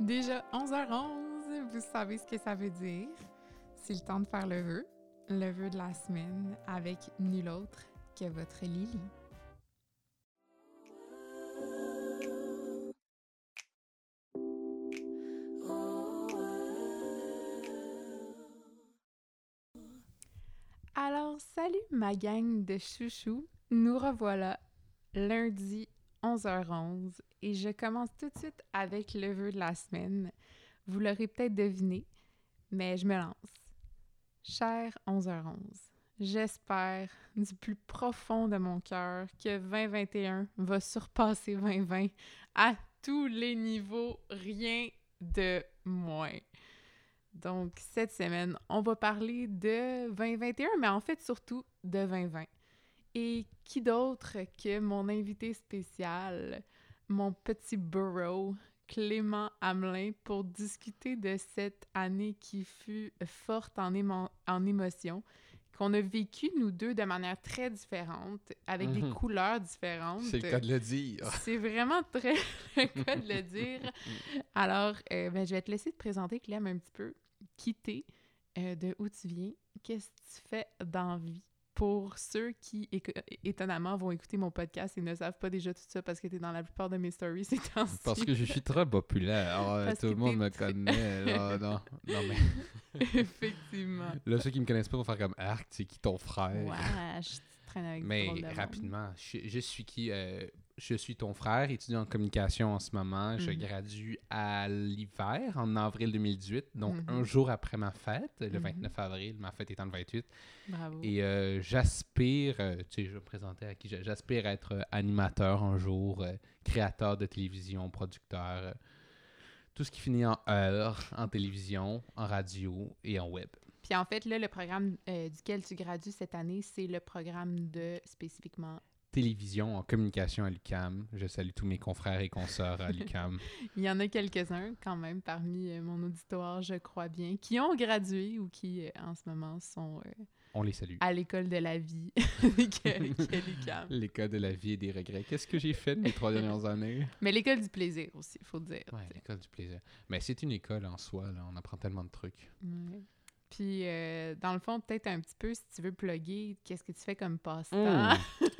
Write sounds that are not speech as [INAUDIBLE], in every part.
Déjà 11h11, vous savez ce que ça veut dire. C'est le temps de faire le vœu, le vœu de la semaine avec nul autre que votre Lily. Ma gang de chouchous. Nous revoilà lundi 11h11 et je commence tout de suite avec le vœu de la semaine. Vous l'aurez peut-être deviné, mais je me lance. Cher 11h11, j'espère du plus profond de mon cœur que 2021 va surpasser 2020 à tous les niveaux, rien de moins. Donc, cette semaine, on va parler de 2021, mais en fait surtout de 2020. Et qui d'autre que mon invité spécial, mon petit burrow, Clément Hamelin, pour discuter de cette année qui fut forte en, émo en émotions, qu'on a vécu nous deux de manière très différente, avec des Mhm. couleurs différentes. C'est le cas de le dire. C'est vraiment très [LAUGHS] le cas de le dire. Alors, euh, ben, je vais te laisser te présenter, Clem, un petit peu. Qui t'es, euh, de où tu viens, qu'est-ce que tu fais dans vie? Pour ceux qui, étonnamment, vont écouter mon podcast et ne savent pas déjà tout ça parce que tu es dans la plupart de mes stories ces temps-ci. Parce que je suis très populaire. Ah, tout le monde t'es me connaît. là, [LAUGHS] non, non, mais Effectivement. là, ceux qui me connaissent pas vont faire comme Arc, c'est qui ton frère? Ouais, je traîne avec du Mais rapidement, je, je suis qui? euh, je suis ton frère, étudiant en communication en ce moment. Je Mhm. gradue à l'hiver, en avril 2018, donc Mhm. un jour après ma fête, le Mhm. 29 avril, ma fête étant le 28. Bravo. Et euh, j'aspire, euh, tu sais, je vais me présenter à qui, j'a- j'aspire à être animateur un jour, créateur de télévision, producteur, tout ce qui finit en heure, en télévision, en radio et en web. Puis en fait, là, le programme euh, duquel tu gradues cette année, c'est le programme de spécifiquement Télévision en communication à l'UCAM. Je salue tous mes confrères et consoeurs à [LAUGHS] l'UCAM. Il y en a quelques-uns quand même parmi euh, mon auditoire, je crois bien, qui ont gradué ou qui euh, en ce moment sont euh, On les salue. à l'école de la vie. [LAUGHS] L'école de la vie et des regrets. Qu'est-ce que j'ai fait de mes trois dernières années? Mais l'école du plaisir aussi, il faut dire. Sais. l'école du plaisir. Mais c'est une école en soi, là. On apprend tellement de trucs. Ouais. Puis, euh, dans le fond, peut-être un petit peu, si tu veux plugger, qu'est-ce que tu fais comme passe-temps? [LAUGHS]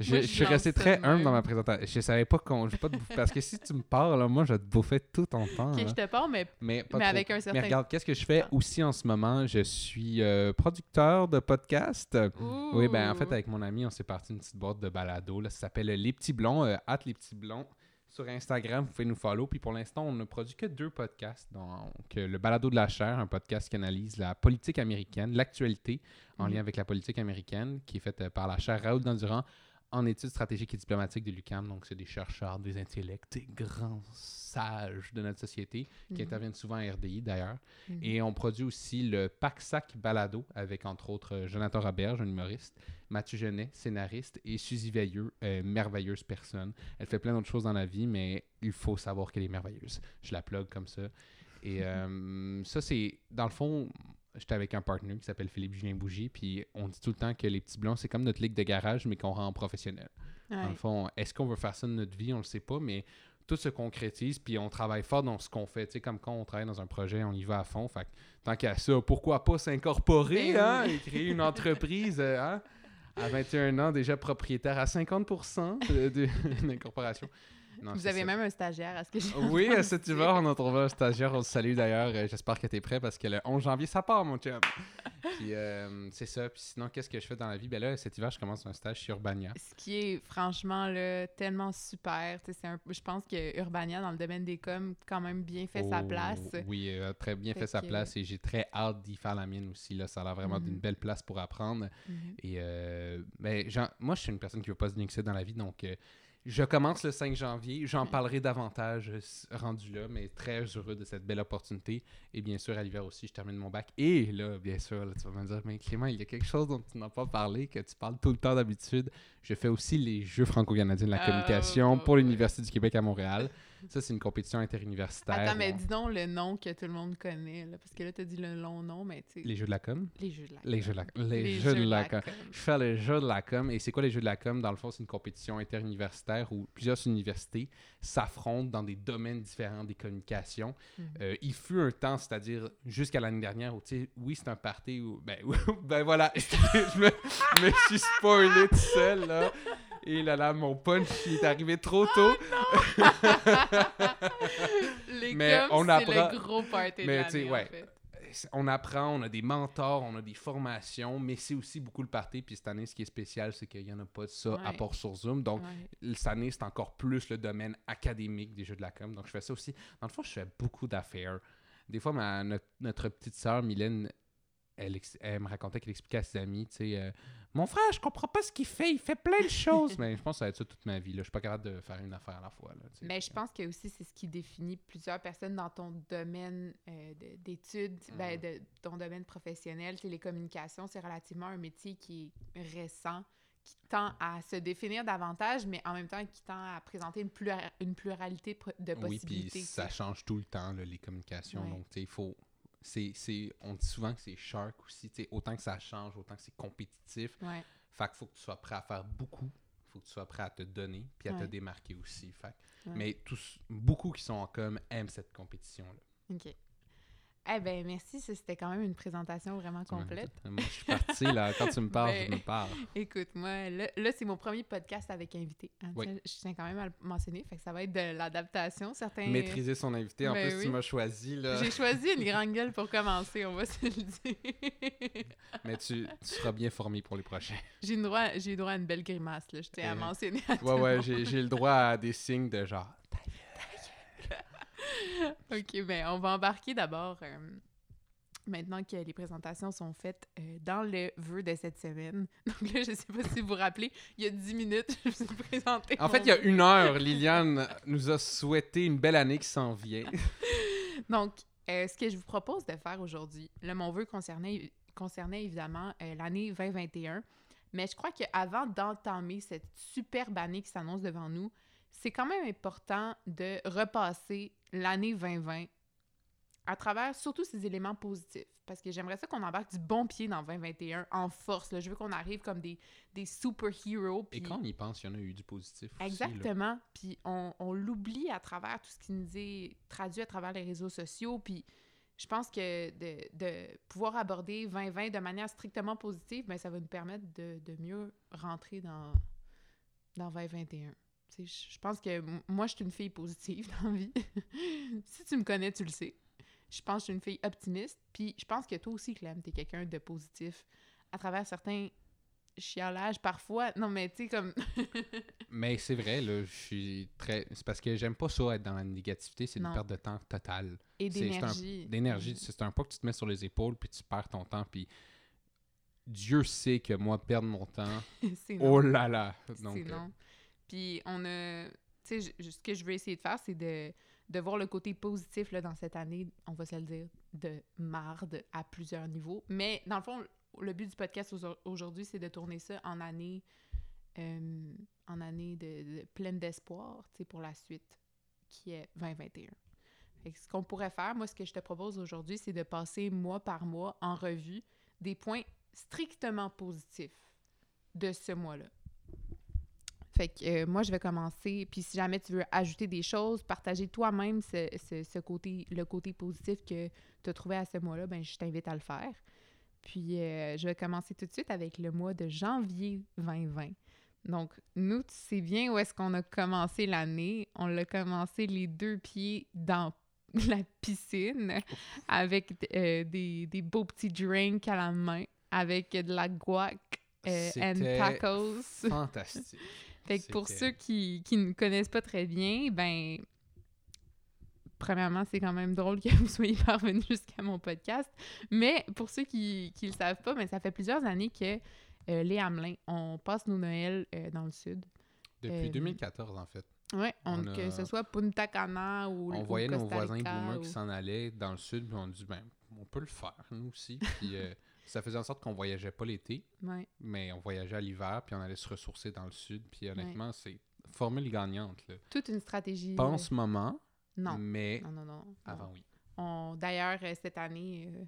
Je, Moi, je je suis resté très humble dans ma présentation. Je savais pas qu'on. pas te bouffer- Parce que si tu me parles, là, moi, je vais te bouffer tout ton temps. Ok, là. je te parle, mais, Mais, avec un certain... Mais regarde, qu'est-ce que je fais aussi en ce moment? Je suis euh, producteur de podcast. Oui, ben en fait, avec mon ami, on s'est parti une petite boîte de balado. Là, ça s'appelle Les Petits Blonds, euh, at Les Petits Blonds. Sur Instagram, vous pouvez nous follow. Puis pour l'instant, on ne produit que deux podcasts. Donc, euh, le Balado de la chair, un podcast qui analyse la politique américaine, l'actualité en Mhm. lien avec la politique américaine, qui est faite euh, par la chaire Raoul Dandurand en études stratégiques et diplomatiques de l'UQAM. Donc, c'est des chercheurs, des intellects, des grands sages de notre société qui Mhm. interviennent souvent à RDI d'ailleurs. Mhm. Et on produit aussi le Pack-Sac Balado avec entre autres euh, Jonathan Roberge, un humoriste, Mathieu Genet, scénariste, et Suzy Veilleux, euh, merveilleuse personne. Elle fait plein d'autres choses dans la vie, mais il faut savoir qu'elle est merveilleuse. Je la plug comme ça. Et [LAUGHS] euh, ça, c'est, dans le fond, j'étais avec un partenaire qui s'appelle Philippe Julien Bougie, puis on dit tout le temps que les petits blonds, c'est comme notre ligue de garage, mais qu'on rend professionnel. Dans le fond, est-ce qu'on veut faire ça de notre vie? On le sait pas, mais tout se concrétise, puis on travaille fort dans ce qu'on fait. Tu sais, comme quand on travaille dans un projet, on y va à fond. Fait tant qu'à ça, pourquoi pas s'incorporer, Ben hein, et créer une [LAUGHS] entreprise, euh, hein? À 21 ans, déjà propriétaire à 50% de- de- [LAUGHS] d'incorporation. Non, Vous avez ça. même un stagiaire à ce que j'ai [LAUGHS] Oui, cet hiver, on a trouvé un stagiaire. On le salue d'ailleurs. Euh, J'espère que tu es prêt parce que le 11 janvier, ça part, mon chum. [LAUGHS] Puis euh, c'est ça. Puis sinon, qu'est-ce que je fais dans la vie? Ben là, cet hiver, je commence un stage chez Urbania. Ce qui est franchement là, tellement super. Un- je pense que Urbania, dans le domaine des coms, quand même bien fait sa Oh, place. Oui, euh, très bien Fait fait, sa que- place et j'ai très hâte d'y faire la mienne aussi. Là. Ça a l'air vraiment Mhm. d'une belle place pour apprendre. Mhm. Et euh, ben, j'en- moi, je suis une personne qui ne veut pas se dans la vie, donc euh, je commence le 5 janvier. J'en Mhm. parlerai davantage euh, rendu là, mais très heureux de cette belle opportunité. Et bien sûr, à l'hiver aussi, je termine mon bac. Et là, bien sûr, là, tu vas me dire, mais Clément, il y a quelque chose dont tu n'as pas parlé, que tu parles tout le temps d'habitude. Je fais aussi les Jeux franco-canadiens de la Ah, communication bah pour l'Université du Québec à Montréal. Ça, c'est une compétition interuniversitaire. Attends, mais dis donc le nom que tout le monde connaît, là, parce que là, t'as dit le long nom, mais tu sais... Les jeux de la com? Les jeux de la Les jeux de la, com. les jeux de la com. Je fais les jeux de la com. Et c'est quoi les jeux de la com? Dans le fond, c'est une compétition interuniversitaire où plusieurs universités s'affrontent dans des domaines différents des communications. Mhm. Euh, il fut un temps, c'est-à-dire jusqu'à l'année dernière, où, tu sais, oui, c'est un party où... Ben, [LAUGHS] ben voilà, [LAUGHS] je me, je me suis spoilé tout seul, là. Et là, là, mon punch, il est arrivé trop tôt. [LAUGHS] Les Mais on c'est apprend- le gros party Mais de tu sais, l'année, ouais. en fait. on apprend, on a des mentors, on a des formations, mais c'est aussi beaucoup le party. Puis cette année, ce qui est spécial, c'est qu'il n'y en a pas de ça à part sur Zoom. Donc, Ouais. cette année, c'est encore plus le domaine académique des jeux de la com. Donc, je fais ça aussi. Dans le fond, je fais beaucoup d'affaires. Des fois, ma, notre, notre petite sœur, Mylène, elle, me racontait qu'elle expliquait à ses amis, tu sais, euh, mon frère, je comprends pas ce qu'il fait, il fait plein de choses. [LAUGHS] mais je pense que ça va être ça toute ma vie. Là. Je suis pas capable de faire une affaire à la fois. Là. Mais je pense que aussi c'est ce qui définit plusieurs personnes dans ton domaine euh, de- d'études, ben, Mhm. de ton domaine professionnel. Les communications, c'est relativement un métier qui est récent, qui tend à se définir davantage, mais en même temps qui tend à présenter une, plura- une pluralité de de Oui, possibilités. puis ça change tout le temps, là, les communications. Ouais. Donc, tu sais, il faut. C'est c'est- on dit souvent que c'est shark aussi. Autant que ça change, autant que c'est compétitif. Ouais. Fait qu'il faut que tu sois prêt à faire beaucoup. Il faut que tu sois prêt à te donner puis à te démarquer aussi. Fait que- Ouais. Mais tous, beaucoup qui sont en com aiment cette compétition-là. OK. Eh ben merci, c'était quand même une présentation vraiment complète. Moi, je suis parti, là. Quand tu me parles, je Ben, me parle. Écoute, moi, là, là, c'est mon premier podcast avec invité. hein, Oui. tiens, Je tiens quand même à le mentionner, fait que ça va être de l'adaptation. Certains... Maîtriser son invité. En Ben plus, oui. tu m'as choisi, là. J'ai choisi une [LAUGHS] grande gueule pour commencer, on va se le dire. Mais tu, tu seras bien formé pour les prochains. j'ai eu droit, droit à une belle grimace, là, je tiens à Euh, mentionner. à Ouais, le ouais, j'ai le droit à des signes de genre. [LAUGHS] OK, ben on va embarquer d'abord, euh, maintenant que les présentations sont faites, euh, dans le vœu de cette semaine. [LAUGHS] Donc là, je sais pas si vous vous rappelez, il y a 10 minutes, [LAUGHS] je me suis présenté. En fait, il y a une heure, Liliane nous a souhaité une belle année qui s'en vient. Donc, euh, ce que je vous propose de faire aujourd'hui, là, mon vœu concernait, concernait évidemment l'année 2021, mais je crois qu'avant d'entamer cette superbe année qui s'annonce devant nous, c'est quand même important de repasser l'année 2020 à travers surtout ces éléments positifs. Parce que j'aimerais ça qu'on embarque du bon pied dans 2021 en force. là. Je veux qu'on arrive comme des, des super-héros. Et quand on y pense, il y en a eu du positif. Exactement. Puis on, on l'oublie à travers tout ce qui nous est traduit à travers les réseaux sociaux. Puis je pense que de, de pouvoir aborder 2020 de manière strictement positive, ben, ça va nous permettre de, de mieux rentrer dans, dans 2021. Je pense que moi, je suis une fille positive [LAUGHS] dans la vie. si tu me connais, tu le sais. Je pense que je suis une fille optimiste. Puis je pense que toi aussi, Clem, t'es quelqu'un de positif à travers certains chiolages parfois. Non, mais tu sais, comme... [LAUGHS] Mais c'est vrai, là, je suis très. C'est parce que j'aime pas ça être dans la négativité, c'est une perte de temps totale. Et un- d'énergie. D'énergie, c'est un pas que tu te mets sur les épaules puis tu perds ton temps. Puis Dieu sait que moi, perdre mon temps, [LAUGHS] oh là là! Donc, c'est euh. Puis on a... Tu ce que je veux essayer de faire, c'est de, voir le côté positif dans cette année, on va se le dire, de marde à plusieurs niveaux. Mais dans le fond, le but du podcast aujourd- aujourd'hui, c'est de tourner ça en année, euh, de, pleine d'espoir, tu pour la suite, qui est 2021. Fait que ce qu'on pourrait faire, moi, ce que je te propose aujourd'hui, c'est de passer mois par mois en revue des points strictement positifs de ce mois-là. Fait que euh, moi, je vais commencer. Puis si jamais tu veux ajouter des choses, partager toi-même ce, ce- ce côté, le côté positif que tu as trouvé à ce mois-là, ben je t'invite à le faire. Puis euh, je vais commencer tout de suite avec le mois de janvier 2020. Donc, nous, tu sais bien où est-ce qu'on a commencé l'année. On l'a commencé les deux pieds dans [LAUGHS] la piscine avec euh, des, des beaux petits drinks à la main, avec de la guac euh, and tacos. fantastique. Fait que pour ceux qui, qui ne connaissent pas très bien, ben, premièrement, c'est quand même drôle que [LAUGHS] vous soyez parvenus jusqu'à mon podcast. Mais pour ceux qui ne le savent pas, ben, ça fait plusieurs années que euh, les Hamelins, on passe nos Noëls euh, dans le sud. Depuis euh, 2014, en fait. On que ce soit Punta Cana ou On ou voyait nos voisins boomers ou- qui s'en allaient dans le sud, puis on dit, ben, on peut le faire, nous aussi. [LAUGHS] Puis euh, ça faisait en sorte qu'on voyageait pas l'été, Ouais. mais on voyageait à l'hiver, puis on allait se ressourcer dans le sud. Puis honnêtement, c'est formule gagnante. Là. Toute une stratégie. Pas en euh, ce moment, Non. mais Non, non, non. avant, oui. On- D'ailleurs, euh, cette année, euh,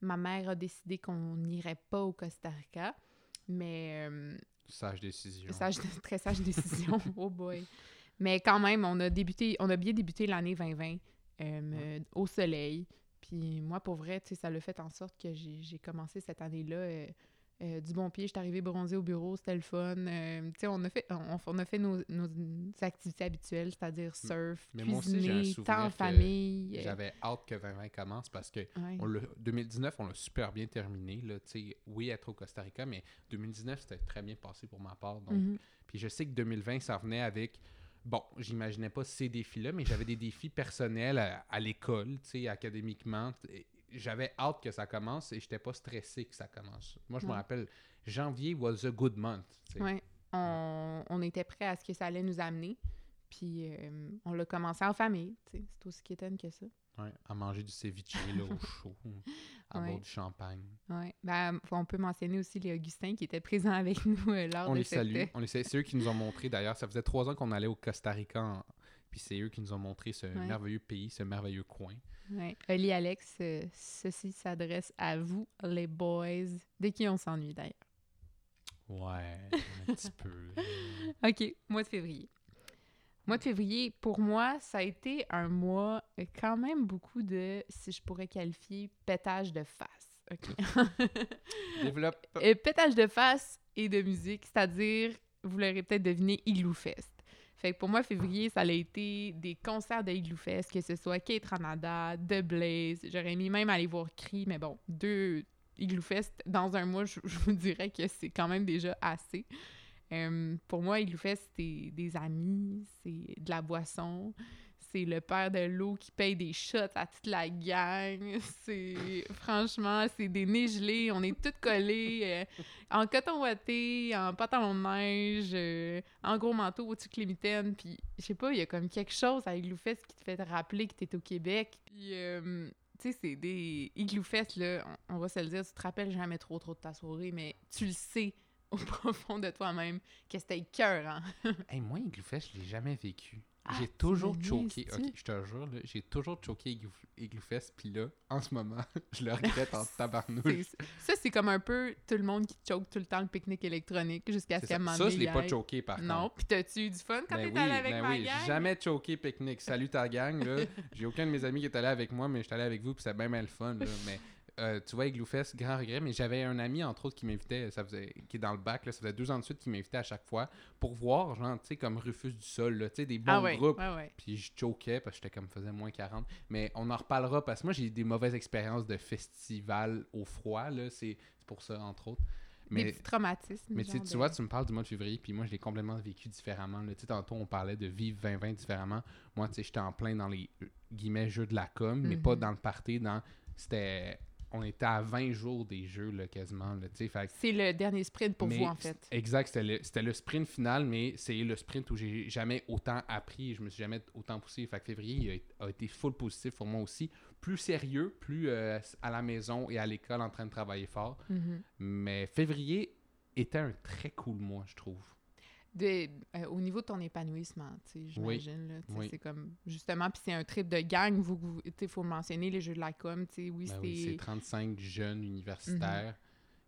ma mère a décidé qu'on n'irait pas au Costa Rica, mais euh, Sage décision. sage, [LAUGHS] très sage décision. [LAUGHS] oh boy. Mais quand même, on a débuté, on a bien débuté l'année 2020 euh, euh, au soleil. Puis moi, pour vrai, tu sais, ça l'a fait en sorte que j'ai commencé cette année-là euh, euh, du bon pied. Je suis arrivée bronzée au bureau, c'était le fun. Euh, tu sais, on a fait, on, on a fait nos, nos activités habituelles, c'est-à-dire surf, Mais cuisiner, temps en famille. J'avais hâte que 2020 commence parce que ouais. on l'a- 2019, on l'a super bien terminé. Là, tu sais, oui, être au Costa Rica, mais 2019, c'était très bien passé pour ma part. Donc, Mhm. Puis je sais que 2020, ça revenait avec. Bon, j'imaginais pas ces défis-là, mais j'avais des défis personnels à, à l'école, tu sais, académiquement. J'avais hâte que ça commence et j'étais pas stressé que ça commence. Moi, je me Ouais. rappelle, janvier was a good month. Ouais. On, on était prêts à ce que ça allait nous amener. Puis euh, on l'a commencé en famille. tu sais, C'est aussi quétaine que ça. Ouais, à manger du ceviche là, au chaud, [LAUGHS] à Ouais. boire du champagne. Ouais. Ben, on peut mentionner aussi les Augustins qui étaient présents [LAUGHS] avec nous euh, lors On de les cette... salue. On les salue. C'est eux qui nous ont montré, d'ailleurs, ça faisait trois ans qu'on allait au Costa Rica, en- puis c'est eux qui nous ont montré ce Ouais. merveilleux pays, ce merveilleux coin. Ouais. Oli Alex, euh, ceci s'adresse à vous, les boys, de qui on s'ennuie d'ailleurs? Ouais, un petit peu. [LAUGHS] OK, mois de février. Mois de février, pour moi, ça a été un mois quand même beaucoup de, si je pourrais qualifier, pétage de face. OK? [LAUGHS] Développe. Euh, pétage de face et de musique, c'est-à-dire, vous l'aurez peut-être deviné, Igloo Fest. Fait que pour moi, février, ça a été des concerts de Igloo Fest, que ce soit Kate Ranada, The Blaze, j'aurais mis même aller voir Cree, mais bon, deux Igloo Fest dans un mois, je, je vous dirais que c'est quand même déjà assez. Euh, pour moi, Igloo Fest, c'est des amis, c'est de la boisson, c'est le père de l'eau qui paye des shots à toute la gang. [LAUGHS] C'est franchement, c'est des nez gelés. On est tous collés euh, en coton ouaté, en pantalon de neige, euh, en gros manteau au-dessus de mitaines. Puis, je sais pas, il y a comme quelque chose à Igloo Fest qui te fait te rappeler que t'es au Québec. Puis, tu sais, c'est des Igloo Fest, là, on, on va se le dire, tu te rappelles jamais trop trop de ta soirée, mais tu le sais [LAUGHS] au profond de toi-même que c'était cœur, hein? [LAUGHS] Hey, moi, Igloo Fest, je l'ai jamais vécu. Ah, j'ai toujours choqué. Ok, je te jure, j'ai toujours choqué Igloo, Igloo Fest, puis là, en ce moment, [LAUGHS] je le regrette en tabarnouche. Ça, c'est comme un peu tout le monde qui choke tout le temps le pique-nique électronique jusqu'à ce qu'à Ça, ça je l'ai pas choqué, par Non, contre. puis t'as-tu eu du fun quand Ben t'es oui, allé avec ben ma oui, gang? jamais choqué pique-nique. Salut ta gang, là. J'ai aucun de mes amis qui est allé avec moi, mais je suis allé avec vous, puis c'est bien, bien le fun, là. Mais euh, tu vois, Igloo Fest, grand regret, mais j'avais un ami, entre autres, qui m'invitait, ça faisait, qui est dans le bac, là, ça faisait deux ans de suite, qui m'invitait à chaque fois pour voir, genre, tu sais, comme Rufus du Sol, là, tu sais, des bons ah ouais, groupes. ouais. Puis je choquais parce que j'étais comme faisait moins 40. Mais on en reparlera parce que moi j'ai eu des mauvaises expériences de festival au froid. là C'est pour ça, entre autres. Des Mais, petits traumatismes. mais tu vois, tu me parles du mois de février, puis moi je l'ai complètement vécu différemment. là. Tu sais, tantôt on parlait de vivre 2020 différemment. Moi, tu sais, j'étais en plein dans les euh, guillemets jeux de la com, mais pas Mhm. dans le party. Dans... C'était. On était à 20 jours des jeux, là, quasiment. Là, fait C'est le dernier sprint pour mais vous, en fait. Exact, c'était le, c'était le sprint final, mais c'est le sprint où j'ai jamais autant appris, je me suis jamais autant poussé. Fait que février il a, a été full positif pour moi aussi. Plus sérieux, plus euh, à la maison et à l'école en train de travailler fort. Mhm. Mais février était un très cool mois, je trouve. De- euh, au niveau de ton épanouissement, Oui, j'imagine. sais, oui. C'est comme, justement, puis c'est un trip de gang. Vous, vous- tu sais, faut mentionner, les jeux de la com, tu sais, oui, Ben c'est... oui, c'est 35 jeunes universitaires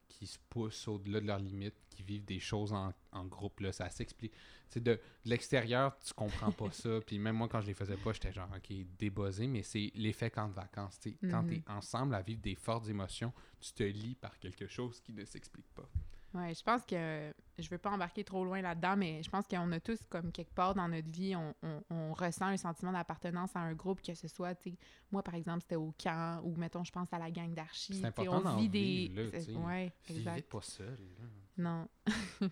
qui se poussent au-delà de leurs limites, qui vivent des choses en, en groupe. Là, ça s'explique. De, de l'extérieur, tu comprends pas ça. [LAUGHS] Puis même moi, quand je les faisais pas, j'étais genre, OK, débossé. Mais c'est l'effet camp de vacances. tu sais. Quand Mhm. tu es ensemble à vivre des fortes émotions, tu te lis par quelque chose qui ne s'explique pas. Ouais, je pense que je veux pas embarquer trop loin là-dedans, mais je pense qu'on a tous, comme quelque part dans notre vie, on, on- on ressent un sentiment d'appartenance à un groupe, que ce soit, tu sais, moi par exemple, c'était au camp, ou mettons, je pense à la gang d'archi. C'est important on vit vivre, des. sais. Ouais, exact. pas seul. là. Non. [LAUGHS]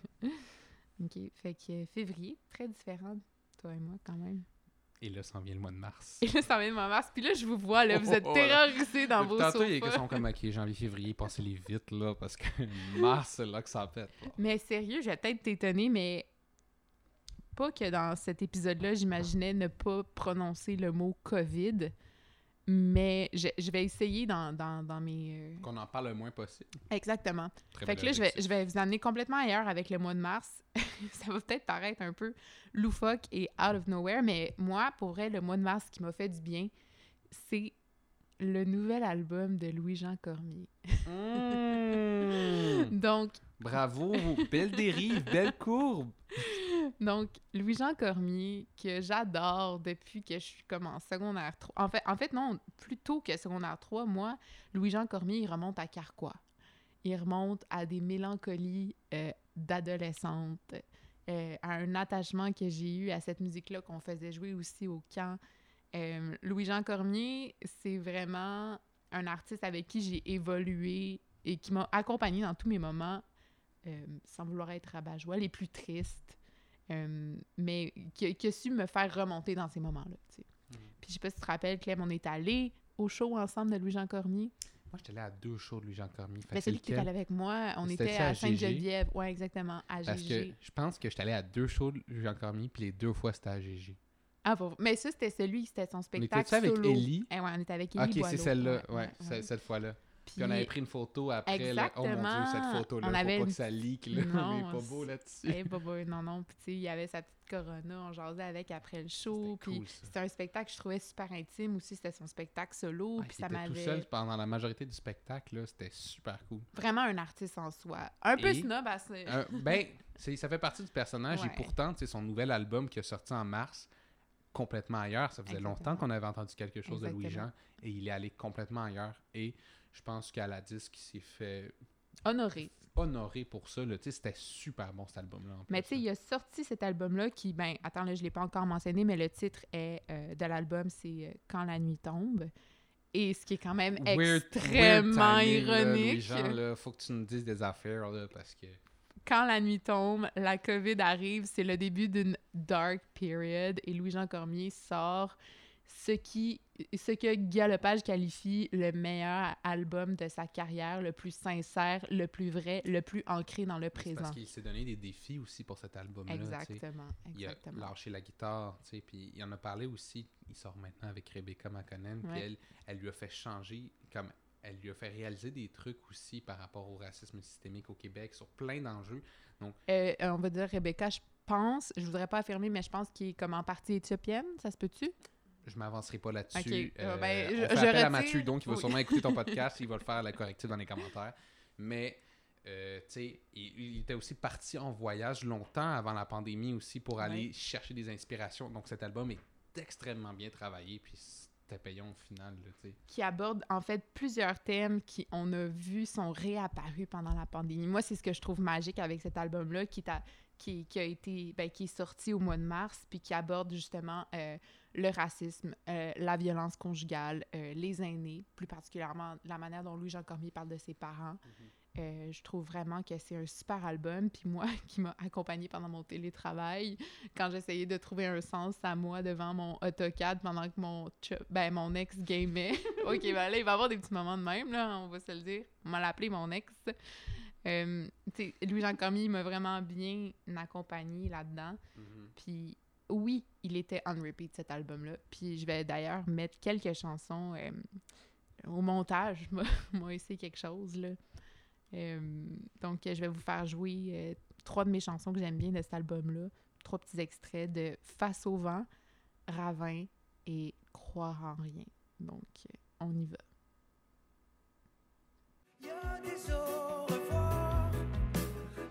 OK. Fait que février, très différent, toi et moi, quand même. Et là, s'en vient le mois de mars. Et là, ça vient de ma mars. Puis là, je vous vois, là, vous êtes Oh, oh, terrorisés dans vos tantôt, il y a qui sont comme, OK, janvier, février, passez-les vite, là, parce que [LAUGHS] mars, c'est là que ça pète. là. Mais sérieux, je vais peut-être t'étonner, mais pas que dans cet épisode-là, j'imaginais ne pas prononcer le mot COVID. Mais je, je vais essayer dans, dans, dans mes... euh, Qu'on en parle le moins possible. Exactement. Très Fait que là, je vais, je vais vous amener complètement ailleurs avec le mois de mars. [LAUGHS] ça va peut-être paraître un peu loufoque et out of nowhere, mais moi, pour vrai, le mois de mars qui m'a fait du bien, c'est le nouvel album de Louis-Jean Cormier. Mmh. [LAUGHS] Donc, Bravo, belle dérive, belle courbe. [LAUGHS] donc Louis-Jean Cormier, que j'adore depuis que je suis comme en secondaire 3. En fait, en fait non, plus tôt que secondaire 3, moi, Louis-Jean Cormier, il remonte à Carquois. Il remonte à des mélancolies euh, d'adolescente, euh, à un attachement que j'ai eu à cette musique-là qu'on faisait jouer aussi au camp. Euh, Louis-Jean Cormier, c'est vraiment un artiste avec qui j'ai évolué et qui m'a accompagné dans tous mes moments, sans vouloir être rabat-joie, les plus tristes, euh, mais qui, a- qui a su me faire remonter dans ces moments-là. Mhm. Puis je sais pas si tu te rappelles, Clem, on est allé au show ensemble de Louis-Jean Cormier. Moi, j'étais allé à deux shows de Louis-Jean Cormier. Fait Ben, celui qui est allé avec moi, on était à à? Sainte-Geneviève. Ouais, exactement, à Parce que je pense que j'étais allé à deux shows de Louis-Jean Cormier, puis les deux fois, c'était à GG. Ah, pour- mais ça, c'était celui, c'était son On spectacle était-tu avec solo. Ellie? Eh ouais, on était avec Ellie Ok, c'est celle-là, ouais, ouais. cette fois-là. Puis, on avait pris une photo après. Là. Oh mon dieu, cette photo-là. On faut avait pas que ça leak, là. Non, [LAUGHS] on est pas beau c'est- là-dessus. Eh, bah, bah, non, non. Puis, tu sais, il y avait sa petite Corona, on jasait avec après le show. C'était cool, un spectacle que je trouvais super intime aussi. C'était son spectacle solo. Ah, puis, il ça était tout m'avait. seul pendant la majorité du spectacle, là. C'était super cool. Vraiment un artiste en soi. Un peu snob à ce. Euh, ben, c'est- ça fait partie du personnage. Ouais. Et pourtant, sais, son nouvel album qui a sorti en mars, complètement ailleurs. Ça faisait Exactement. longtemps qu'on avait entendu quelque chose de. Louis-Jean. Et il est allé complètement ailleurs. Et je pense qu'à la disque, il s'est fait Honoré. honorer pour ça. C'était super bon cet album-là. Mais tu sais, il a sorti cet album-là qui, ben, attends, là, je l'ai pas encore mentionné, mais le titre est, euh, de l'album, c'est euh, Quand la nuit tombe. Et ce qui est quand même Weird- weird extrêmement là, ironique. Là, faut que tu nous dises des affaires, là, parce que... Quand la nuit tombe, la COVID arrive, c'est le début d'une dark period et Louis-Jean Cormier sort ce qui ce que Guy Lepage qualifie le meilleur album de sa carrière, le plus sincère, le plus vrai, le plus ancré dans le présent. parce qu'il s'est donné des défis aussi pour cet album-là. sais. Exactement, Il a exactement. lâché la guitare, tu sais, puis il en a parlé aussi. Il sort maintenant avec Rebecca McConnell, puis elle, elle lui a fait changer, comme elle lui a fait réaliser des trucs aussi par rapport au racisme systémique au Québec sur plein d'enjeux. Euh, on va dire Rebecca, je pense, je voudrais pas affirmer, mais je pense qu'il est comme en partie éthiopienne, ça se peut-tu? Je m'avancerai pas là-dessus. Ok, euh, ben, on je- fait je appel à. Mathieu, donc il va Oui. sûrement écouter ton podcast, [LAUGHS] il va le faire la corrective dans les commentaires. Mais, euh, tu sais, il, il était aussi parti en voyage longtemps avant la pandémie aussi pour aller Ouais. chercher des inspirations. Donc cet album est extrêmement bien travaillé, puis c'était payant au final, là, qui aborde en fait plusieurs thèmes qui, on a vu, sont réapparus pendant la pandémie. Moi, c'est ce que je trouve magique avec cet album-là, qui, qui, qui a été, ben, qui est sorti au mois de mars, puis qui aborde justement euh, le racisme, euh, la violence conjugale, euh, les aînés, plus particulièrement la manière dont Louis-Jean Cormier parle de ses parents. Euh, je trouve vraiment que c'est un super album. Puis moi, [LAUGHS] qui m'a accompagné pendant mon télétravail, quand j'essayais de trouver un sens à moi devant mon AutoCAD pendant que mon, ben, mon ex gamait. [LAUGHS] OK, ben là, il va y avoir des petits moments de même, là, on va se le dire. On m'a l'appelé mon ex. Euh, Louis-Jean Cormier m'a vraiment bien accompagné là-dedans. Puis oui, il était on repeat cet album-là. Puis je vais d'ailleurs mettre quelques chansons euh, au montage. [LAUGHS] Moi, essayer quelque chose, là. Euh, donc, je vais vous faire jouer trois de mes chansons que j'aime bien de cet album-là. Trois petits extraits de Face au vent, Ravin et Croire en rien. Donc, on y va. Il y a des au revoir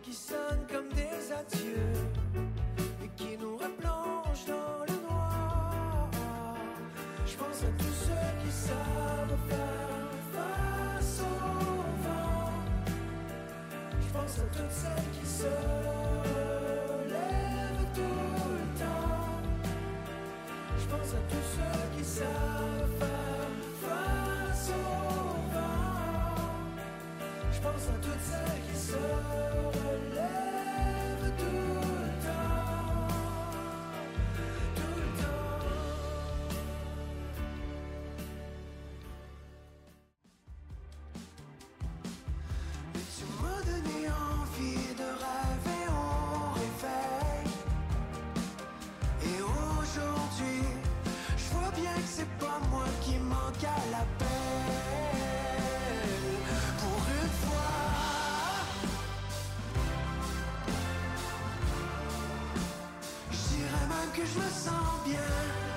qui sonnent comme des adieux et qui nous replongent dans le noir. Je pense à tous ceux qui savent faire face au vent. Je pense à toutes celles qui se lèvent tout le temps. Je pense à tous ceux qui savent Pense à toutes celles qui se relèvent je me sens bien.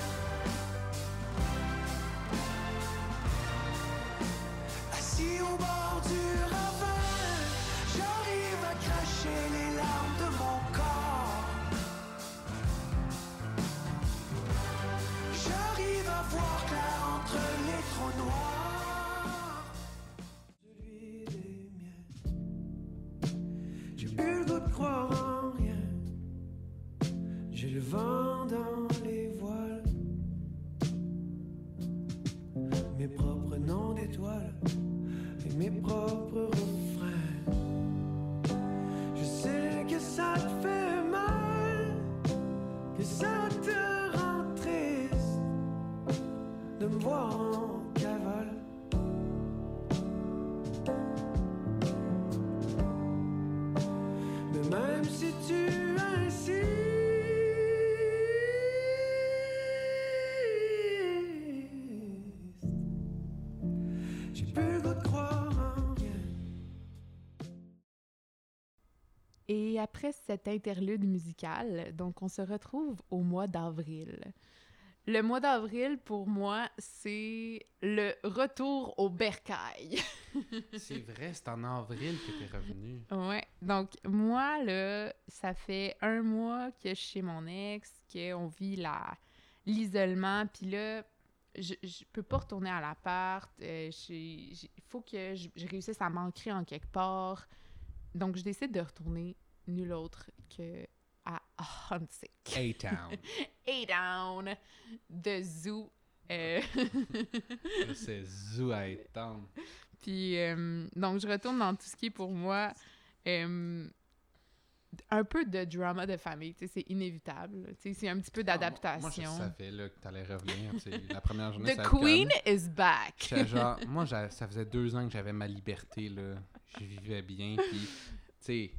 Et après cet interlude musical, donc on se retrouve au mois d'avril. Le mois d'avril, pour moi, c'est le retour au bercail. [LAUGHS] C'est vrai, c'est en avril que t'es revenu. ouais. Donc, moi, là, ça fait un mois que je suis chez mon ex, qu'on vit la l'isolement, puis là, je, je peux pas retourner à l'appart. Il faut que je, je réussisse à m'ancrer en quelque part. Donc, je décide de retourner nul autre que à Huntsic. [LAUGHS] A-Town. [LAUGHS] A-Down, The Zoo. Euh, [LAUGHS] c'est Zoo A-Town. Puis, euh, donc, je retourne dans tout ce qui est pour moi euh, un peu de drama de famille. Tu sais, c'est inévitable. Tu sais, c'est un petit peu Ah, Moi, je d'adaptation. savais là, que t'allais revenir. La première journée, The Queen comme- is back. Genre, moi, ça faisait deux ans que j'avais ma liberté, là. Je vivais bien, puis, tu sais,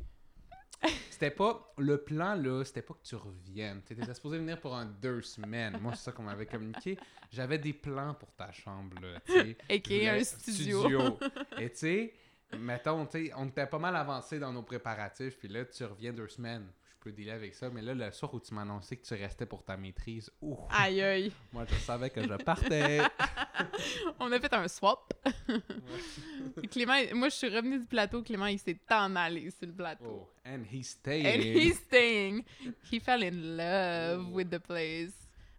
c'était pas, le plan, là, c'était pas que tu reviennes. Tu étais supposé venir pour un deux semaines. Moi, c'est ça qu'on m'avait communiqué. J'avais des plans pour ta chambre, là, tu sais. [LAUGHS] Et un studio. Et tu sais, mettons, tu sais, on était pas mal avancé dans nos préparatifs, puis là, tu reviens deux semaines. Je peux dealer avec ça, mais là, le soir où tu m'as annoncé que tu restais pour ta maîtrise, ouh, Aïe, aïe. moi, je savais que je partais. [LAUGHS] On a fait un swap. Clément, moi, je suis revenue du plateau. Clément, il s'est en allé sur le plateau. Oh, and he stayed. And he's staying. He fell in love Oh. with the place.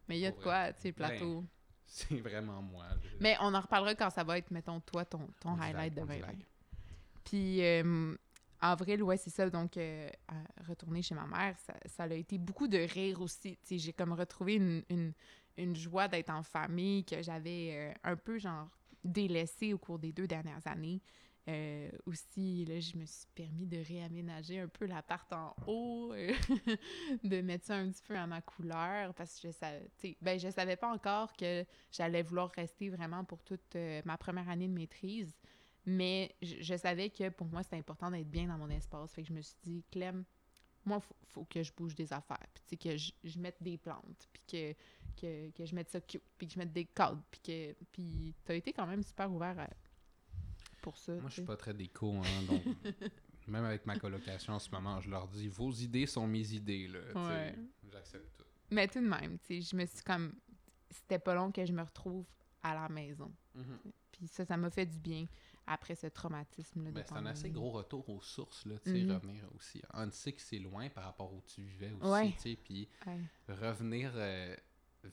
Mais il y a de quoi, tu sais, le plateau. C'est vraiment moi. là. Mais on en reparlera quand ça va être, mettons, toi, ton, ton On highlight de on 2020. divague. Puis, euh, avril, ouais, c'est ça. Donc, euh, retourner chez ma mère, ça, a été beaucoup de rire aussi. J'ai comme retrouvé une, joie d'être en famille que j'avais euh, un peu, genre, délaissée au cours des deux dernières années. Euh, aussi, là, je me suis permis de réaménager un peu l'appart en haut, [LAUGHS] de mettre ça un petit peu à ma couleur, parce que je savais, ben, je savais pas encore que j'allais vouloir rester vraiment pour toute ma première année de maîtrise. Mais je, je savais que pour moi, c'était important d'être bien dans mon espace. Fait que je me suis dit, Clem, moi, faut, faut que je bouge des affaires. Puis, que je, je mette des plantes. Puis que, que, que je mette ça cute. Puis que je mette des cadres. Puis que. Puis, t'as été quand même super ouvert à- pour ça. Moi, je suis pas très déco, hein, donc [LAUGHS] même avec ma colocation en ce moment, je leur dis vos idées sont mes idées, là. Ouais. J'accepte tout. Mais tout de même, tu sais, je me suis comme. C'était pas long que je me retrouve à la maison. Mhm. Puis ça, ça m'a fait du bien après ce traumatisme-là. Ben, c'est un assez gros retour aux sources, là, tu sais, Mhm. revenir aussi. On sait que c'est loin par rapport où tu vivais aussi, Ouais. tu sais, puis Ouais, revenir euh,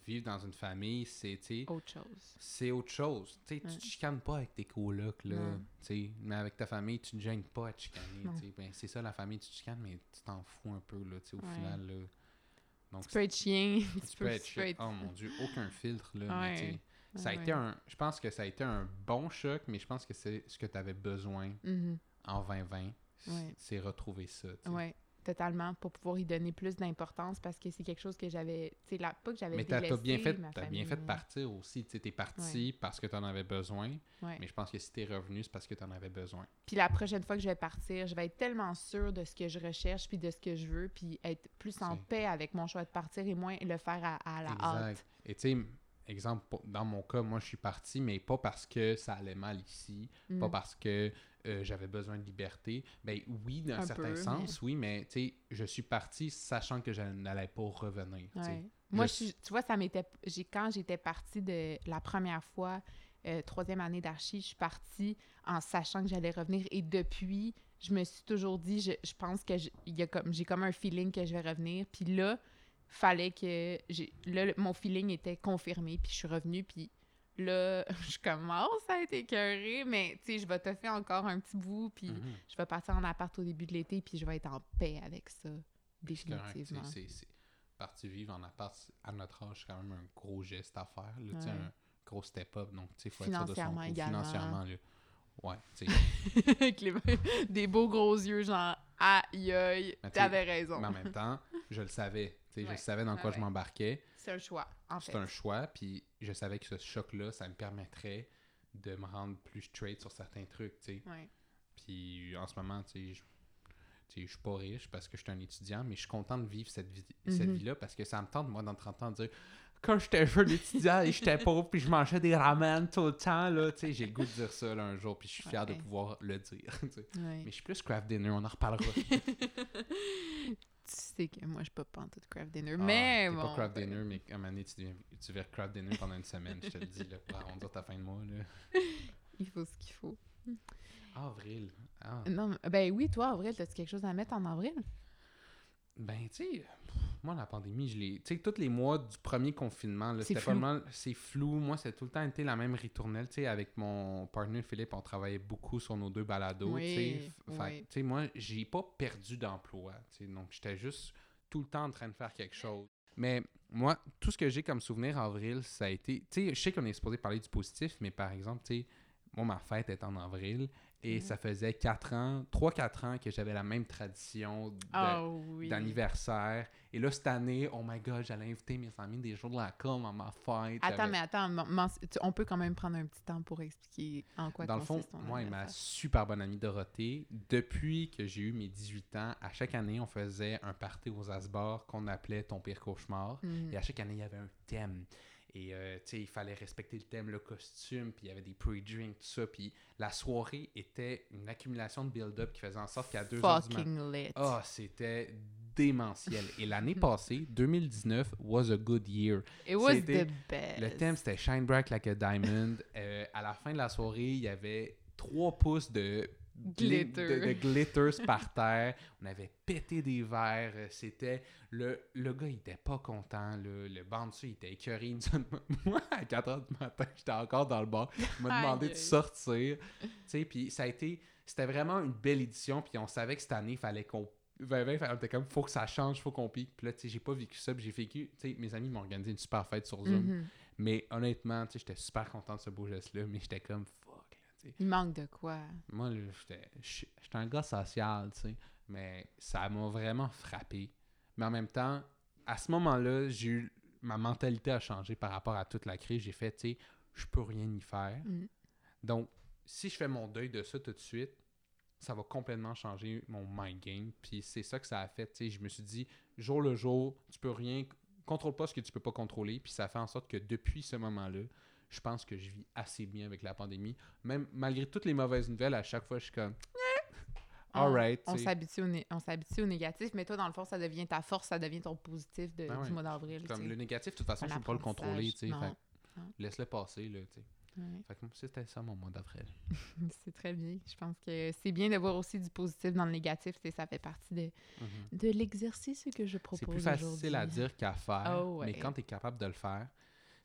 vivre dans une famille, c'est, tu sais, autre chose. c'est autre chose. Tu sais, tu te chicanes pas avec tes colocs, là, tu sais, mais avec ta famille, tu ne gênes pas à te chicaner, Non. tu sais. Ben, c'est ça, la famille, tu te chicanes, mais tu t'en fous un peu, là, tu sais, au final, là. Donc, Tu peux être chien, [LAUGHS] tu, tu peux être chic. Oh mon dieu, aucun filtre, là. mais Ouais. tu sais, ça a Ouais. été un. Je pense que ça a été un bon choc, mais je pense que c'est ce que tu avais besoin Mhm. en 2020. c- Ouais. C'est retrouver ça. tu. Ouais, totalement, pour pouvoir y donner plus d'importance parce que c'est quelque chose que j'avais, tu sais, pas que j'avais Mais t'as bien fait, t'as bien fait partir aussi. Tu t'es parti parce que t'en avais besoin. Mais je pense que si t'es revenu, c'est parce que t'en avais besoin. Puis la prochaine fois que je vais partir, je vais être tellement sûre de ce que je recherche puis de ce que je veux, puis être plus en paix avec mon choix de partir et moins le faire à, à la hâte. Et tu sais, exemple, dans mon cas, moi, je suis parti, mais pas parce que ça allait mal ici, pas Mm. parce que euh, j'avais besoin de liberté. Ben oui, d'un Un certain peu, sens, oui, mais tu sais, je suis parti sachant que je n'allais pas revenir. Ouais. Moi, Je- je suis- tu vois, ça m'était. j'ai Quand j'étais partie de la première fois, euh, troisième année d'archi, je suis partie en sachant que j'allais revenir. Et depuis, je me suis toujours dit, je, je pense que j'ai comme, j'ai comme un feeling que je vais revenir. Puis là, fallait que... j'ai- Là, mon feeling était confirmé, puis je suis revenue, puis là, [LAUGHS] je commence à être écœurée, mais tu sais, je vais te faire encore un petit bout, puis Mhm. je vais partir en appart au début de l'été, puis je vais être en paix avec ça, définitivement. c'est- Partir vivre en appart à notre âge, c'est quand même un gros geste à faire. Là, tu sais, Ouais. un gros step-up. Donc, tu sais, il faut être sûr de son Financièrement coup. Financièrement, là. Ouais, tu sais. [LAUGHS] avec les- [LAUGHS] des beaux gros yeux, genre aïe aïe, t'avais raison. mais en même temps, [LAUGHS] je le savais. Tu sais, Ouais, Je savais dans ouais, quoi je m'embarquais. C'est un choix, en fait. C'est un choix, puis je savais que ce choc-là, ça me permettrait de me rendre plus straight sur certains trucs, tu sais. Puis en ce moment, tu sais, je suis pas riche parce que je suis un étudiant, mais je suis content de vivre cette, vie, cette Mhm. vie-là parce que ça me tente, moi, dans 30 ans, de dire quand j'étais jeune étudiant et j'étais pauvre, puis je mangeais des ramen tout le temps, là, tu sais, j'ai le goût de dire ça là, un jour, puis je suis fier de pouvoir le dire. [LAUGHS] Ouais. mais je suis plus craft dinner, on en reparlera. [LAUGHS] tu sais que moi, je suis pas pantoute craft dinner, Ah, mais t'es bon. pas craft dinner, mais à un moment donné, tu, deviens- tu verras craft dinner pendant une semaine, je te le dis, là, pour arrondir ta fin de mois. Là. Il faut ce qu'il faut. Avril. Ah. Non, ben oui, toi, Avril, t'as-tu quelque chose à mettre en avril? Ben, tu sais, moi, la pandémie, je l'ai. Tu sais, tous les mois du premier confinement, là, C'est c'était flou. pas mal. C'est flou. Moi, c'est tout le temps été la même ritournelle. Tu sais, avec mon partenaire Philippe, on travaillait beaucoup sur nos deux balados. Oui, tu sais. F- fait que, oui. tu sais, moi, j'ai pas perdu d'emploi. Tu sais, donc, j'étais juste tout le temps en train de faire quelque chose. Mais moi, tout ce que j'ai comme souvenir en avril, ça a été. Tu sais, je sais qu'on est supposé parler du positif, mais par exemple, tu sais, moi, ma fête est en avril. Et Mhm. ça faisait 4 ans, 3-4 ans que j'avais la même tradition Ah oui. d'anniversaire. Et là, cette année, oh my god, j'allais inviter mes amis des jours de la com à ma fête. Attends, mais attends, on peut quand même prendre un petit temps pour expliquer en quoi Dans le fond, moi et ma super bonne amie Dorothée, depuis que j'ai eu mes 18 ans, à chaque année, on faisait un party aux Asbords qu'on appelait Ton pire cauchemar. Mhm. Et à chaque année, il y avait un thème. Et euh, tu sais, il fallait respecter le thème, le costume, puis il y avait des pre-drinks, tout ça. Puis la soirée était une accumulation de build-up qui faisait en sorte qu'à 2 heures du. Ah, c'était démentiel. Et l'année [LAUGHS] passée, 2019, was a good year. It was the best. Le thème, c'était Shine Bright Like a Diamond. Euh, à la fin de la soirée, il y avait 3 pouces de Glitter. de, de [LAUGHS] glitters par terre. On avait pété des verres. Euh, C'était... Le, le gars, il était pas content. là. Le dessus il était écœuré. [LAUGHS] Moi, à 4 heures du matin, j'étais encore dans le bar. Il m'a demandé de sortir. Tu sais, puis ça a été... C'était vraiment une belle édition. Puis on savait que cette année, il fallait qu'on 2020, on était comme, faut que ça change, faut qu'on pique. Puis là, tu sais, j'ai pas vécu ça, j'ai vécu, tu sais, mes amis m'ont organisé une super fête sur Zoom. Mhm. Mais honnêtement, tu sais, j'étais super content de ce beau geste-là, mais j'étais comme, Il manque de quoi? Moi, j'étais un gars social, tu sais, mais ça m'a vraiment frappé. Mais en même temps, à ce moment-là, j'ai eu, ma mentalité a changé par rapport à toute la crise. J'ai fait, tu sais, je peux rien y faire. Mhm. Donc, si je fais mon deuil de ça tout de suite, ça va complètement changer mon mind game. Puis c'est ça que ça a fait. tu sais, Je me suis dit, jour le jour, tu peux rien, contrôle pas ce que tu peux pas contrôler. Puis ça fait en sorte que depuis ce moment-là, je pense que je vis assez bien avec la pandémie. Même malgré toutes les mauvaises nouvelles, à chaque fois, je suis comme, On- alright. On tu sais. s'habitue au, né- on au négatif, mais toi, dans le fond, ça devient ta force, ça devient ton positif de- Ben ouais. du mois d'avril. Le négatif, de toute façon, je peux pas le contrôler. Laisse-le passer. Là. Ouais. Fait que c'était ça mon mois d'avril. [LAUGHS] C'est très bien. Je pense que c'est bien de voir aussi du positif dans le négatif. Ça fait partie de, Mhm. de l'exercice que je propose C'est plus facile à dire qu'à faire, Oh, mais quand tu es capable de le faire,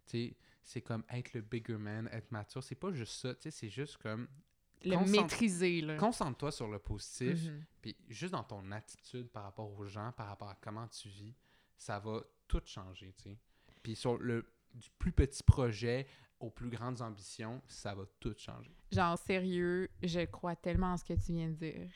tu sais, c'est comme être le bigger man, être mature. C'est pas juste ça, tu sais, c'est juste comme Le Concentre- maîtriser, là. concentre-toi sur le positif, Mhm. puis juste dans ton attitude par rapport aux gens, par rapport à comment tu vis, ça va tout changer, tu sais. Puis sur le du plus petit projet aux plus grandes ambitions, ça va tout changer. Genre, sérieux, je crois tellement en ce que tu viens de dire.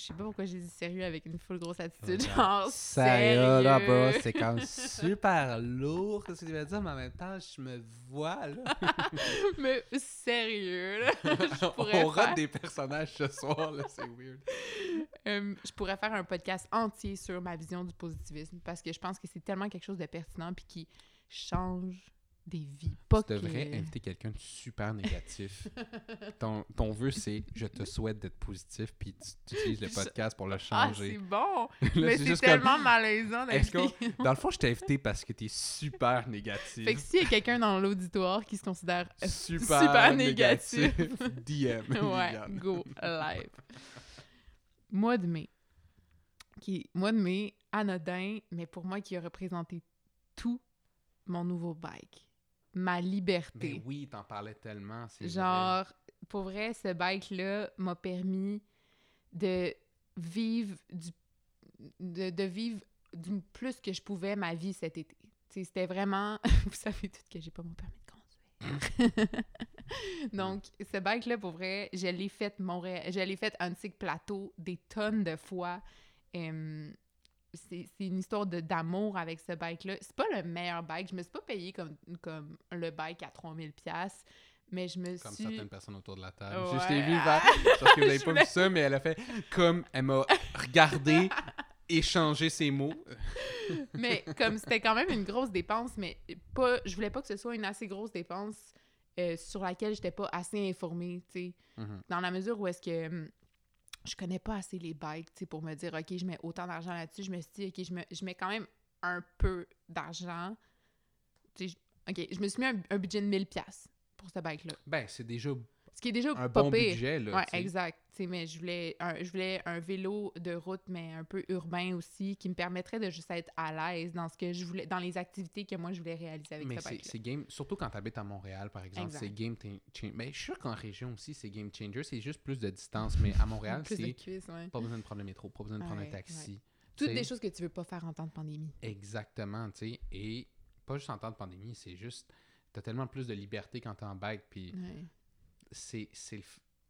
Je sais pas pourquoi j'ai dit sérieux avec une full grosse attitude. Genre, sérieux. là, bro, c'est comme super lourd, ce que tu veux dire, mais en même temps, je me vois, là. [LAUGHS] Mais sérieux, là. [LAUGHS] pourrais On faire- rate des personnages ce soir, là, c'est weird. Euh, je pourrais faire un podcast entier sur ma vision du positivisme parce que je pense que c'est tellement quelque chose de pertinent puis qui change des vies. Pas tu devrais que- inviter quelqu'un de super négatif. [LAUGHS] ton, ton vœu, c'est je te souhaite d'être positif, puis tu, utilises le podcast pour le Ah, c'est changer. bon! [LAUGHS] Là, mais c'est c'est tellement malaisant d'inviter. [LAUGHS] Dans le fond, je t'ai invité parce que t'es super négatif. Fait que s'il y a quelqu'un dans l'auditoire qui se considère super, super négatif. négatif. DM. ouais, Liliane. go live. Mois de mai. Qui, mois de mai, anodin, mais pour moi qui a représenté tout mon nouveau bike. Ma liberté. Mais oui, t'en parlais tellement. vrai. Genre, pour vrai, ce bike-là m'a permis de vivre du, de, de vivre du plus que je pouvais ma vie cet été. C'était vraiment... [LAUGHS] Vous savez tout que j'ai pas mon permis de conduire. [LAUGHS] Donc, ce bike-là, pour vrai, je l'ai fait Montréal, je l'ai fait Antique Plateau des tonnes de fois. Hum, c'est une histoire d'amour avec ce bike-là. C'est pas le meilleur bike. Je me suis pas payé comme, comme le bike à 3000 pièces mais je me Comme suis... certaines personnes autour de la table. Ouais. Je t'ai vu, Val, [LAUGHS] parce que vous n'avez pas voulais- vu ça, mais elle a fait comme elle m'a regardé, [LAUGHS] échangé ses mots. mais comme c'était quand même une grosse dépense, mais pas, je voulais pas que ce soit une assez grosse dépense euh, sur laquelle j'étais pas assez informée, tu sais. Mhm. Dans la mesure où est-ce que hum, je connais pas assez les bikes, tu sais, pour me dire, OK, je mets autant d'argent là-dessus, je me suis dit, OK, je, me, je mets quand même un peu d'argent. OK, je me suis mis un, un budget de 1000 pièces pour ce bike-là. Ben, c'est déjà Ce qui est déjà un pas bon pire. budget, là. Ouais, exact. Sais, mais je voulais, un, je voulais un vélo de route, mais un peu urbain aussi, qui me permettrait de juste être à l'aise dans ce que je voulais, dans les activités que moi je voulais réaliser avec Mais ce c'est game, surtout quand tu habites à Montréal, par exemple, c'est game changer. Mais je suis sûr qu'en région aussi, c'est game changer. C'est juste plus de distance. Mais à Montréal, [LAUGHS] c'est ouais. pas besoin de prendre le métro, pas besoin de prendre un Ouais, taxi. Toutes des choses que tu veux pas faire en temps de pandémie. Exactement, tu sais. Et pas juste en temps de pandémie, c'est juste. T'as tellement plus de liberté quand t'es en bike. Puis c'est. c'est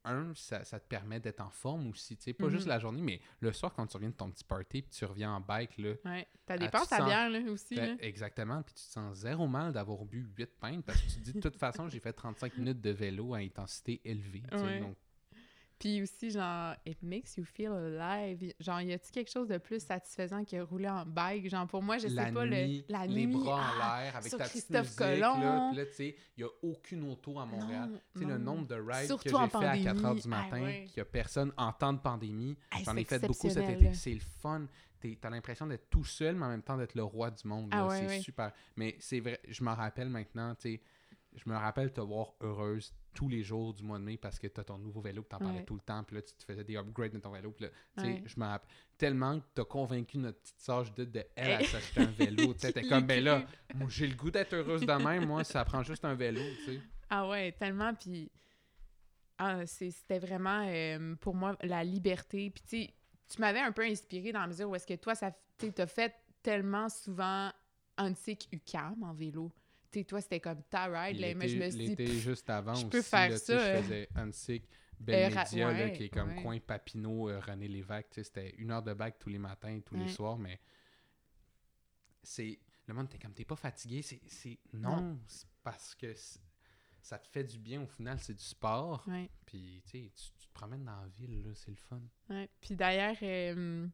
Un, ça, ça te permet d'être en forme aussi, tu sais. Pas Mhm. juste la journée, mais le soir, quand tu reviens de ton petit party, puis tu reviens en bike, là. Ouais. T'as Ah, penses à sens- bière, là, aussi. Ben, là. exactement, puis tu te sens zéro mal d'avoir bu 8 pintes parce que tu te dis de toute façon, j'ai fait 35 minutes de vélo à intensité élevée. tu sais, Ouais. donc, Puis aussi, genre, it makes you feel alive. Genre, y a-tu quelque chose de plus satisfaisant que rouler en bike? Genre, pour moi, je la sais pas, nuit, le, la les nuit, bras en ah, l'air avec ta petite Christophe musique, là, Colomb. puis là, tu sais, il n'y a aucune auto à Montréal. Tu sais, le nombre de rides Surtout que en j'ai fait à 4 heures pandémie. du matin, Ah ouais. qu'il n'y a personne en temps de pandémie. Hey, J'en ai fait beaucoup cet été. là. C'est le fun. T'as l'impression d'être tout seul, mais en même temps d'être le roi du monde. Ah là. ouais, c'est ouais. super. Mais c'est vrai, je me rappelle maintenant, tu sais, je me rappelle te voir heureuse tous les jours du mois de mai parce que tu as ton nouveau vélo, que tu en parlais Ouais. tout le temps, puis là, tu te faisais des upgrades de ton vélo. Puis là, tu sais, Ouais. je me rappelle tellement que tu as convaincu notre petite sœur Judith de elle à s'acheter un vélo. Tu sais, [LAUGHS] t'es Qui comme, ben là, [LAUGHS] j'ai le goût d'être heureuse de même, moi, ça prend juste un vélo, tu sais. Ah ouais, tellement. Puis ah, c'est- c'était vraiment euh, pour moi la liberté. Puis tu sais, tu m'avais un peu inspiré dans la mesure où est-ce que toi, ça tu as fait tellement souvent antique UCAM en vélo. Toi, c'était comme ta ride, là, mais je me suis dit, juste avant je aussi, faire là, ça, sais, euh, Je faisais Antic, Belle Média, là, ouais, qui est comme ouais. coin Papineau, euh, René Lévesque. tu sais, C'était une heure de bac tous les matins, tous les soirs, mais c'est... Le monde, t'es comme, t'es pas fatigué. C'est... Non, c'est parce que ça te fait du bien. Au final, c'est du sport. Puis, tu tu te promènes dans la ville, là, c'est le fun. Puis d'ailleurs, euh,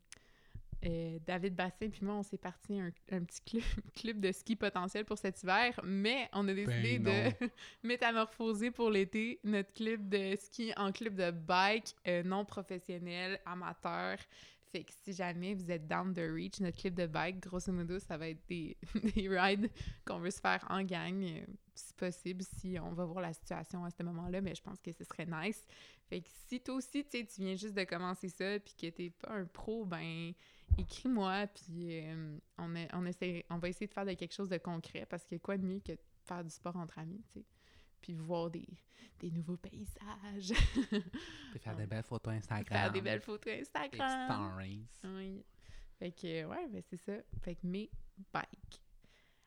euh, David Bassin puis moi, on s'est parti un, un petit club, [LAUGHS] club de ski potentiel pour cet hiver, mais on a décidé Ben de [LAUGHS] métamorphoser pour l'été notre club de ski en club de bike euh, non professionnel, amateur. Fait que si jamais vous êtes down the reach, notre club de bike, grosso modo, ça va être des, [LAUGHS] des rides qu'on veut se faire en gang, euh, si possible, si on va voir la situation à ce moment-là, mais je pense que ce serait nice. Fait que si toi aussi, tu sais, tu viens juste de commencer ça, puis que t'es pas un pro, ben écris-moi, puis euh, on, on, essaie, on va essayer de faire de quelque chose de concret, parce que quoi de mieux que de faire du sport entre amis, tu sais, puis voir des, des nouveaux paysages, [LAUGHS] Puis faire des belles photos Instagram. faire des belles photos des Instagram. stories. Oui. Fait que, ouais, ben c'est ça. Fait que mes bikes.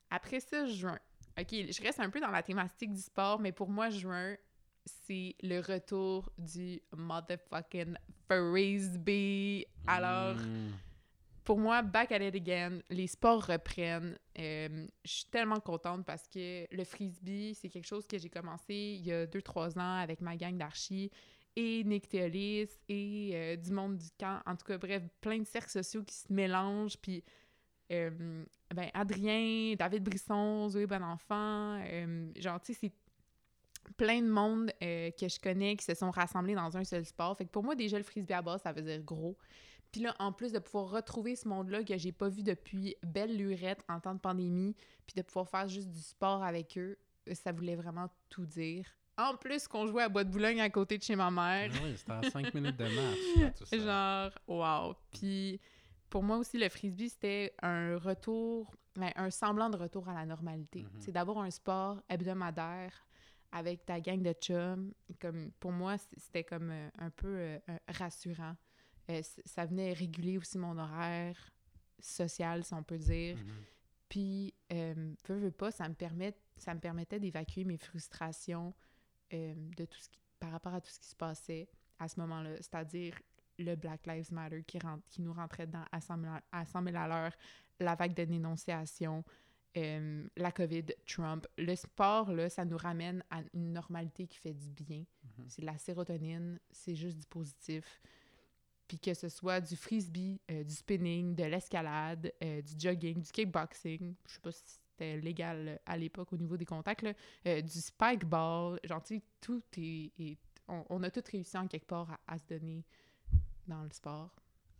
Après ça, juin. OK, je reste un peu dans la thématique du sport, mais pour moi, juin, c'est le retour du motherfucking frisbee. Alors, Mm. Pour moi, back at it again, les sports reprennent. Euh, je suis tellement contente parce que le frisbee, c'est quelque chose que j'ai commencé il y a 2-3 ans avec ma gang d'archis et Nick Théolis et euh, du monde du camp. En tout cas, bref, plein de cercles sociaux qui se mélangent. Puis euh, ben, Adrien, David Brisson, Zoé Bonenfant, genre, tu sais, c'est plein de monde que je connais qui se sont rassemblés dans un seul sport. Fait que pour moi, déjà, le frisbee à base, ça veut dire gros. Puis là, en plus de pouvoir retrouver ce monde-là que j'ai pas vu depuis belle lurette en temps de pandémie, puis de pouvoir faire juste du sport avec eux, ça voulait vraiment tout dire. En plus qu'on jouait à Bois de Boulogne à côté de chez ma mère. Ah oui, c'était à 5 minutes de match. [LAUGHS] là, tout ça. Genre, wow. Puis pour moi aussi, le frisbee, c'était un retour, ben, un semblant de retour à la normalité. Mhm. C'est d'avoir un sport hebdomadaire avec ta gang de chums. Comme, pour moi, c'était comme euh, un peu euh, euh, rassurant. Euh, ça venait réguler aussi mon horaire social, si on peut dire. Mhm. Puis, euh, veux, veux pas, ça me, permet, ça me permettait d'évacuer mes frustrations euh, de tout ce qui, par rapport à tout ce qui se passait à ce moment-là. C'est-à-dire le Black Lives Matter qui, rentre, qui nous rentrait dedans à 100 000 à, 100 000 à l'heure, la vague de dénonciation, euh, la COVID, Trump. Le sport, là, ça nous ramène à une normalité qui fait du bien. Mhm. C'est de la sérotonine, c'est juste du positif. Puis que ce soit du frisbee, euh, du spinning, de l'escalade, euh, du jogging, du kickboxing, je sais pas si c'était légal euh, à l'époque au niveau des contacts, là, euh, du spike ball, genre, tu sais, tout est... est- on, on a tous réussi en quelque part à, à se donner dans le sport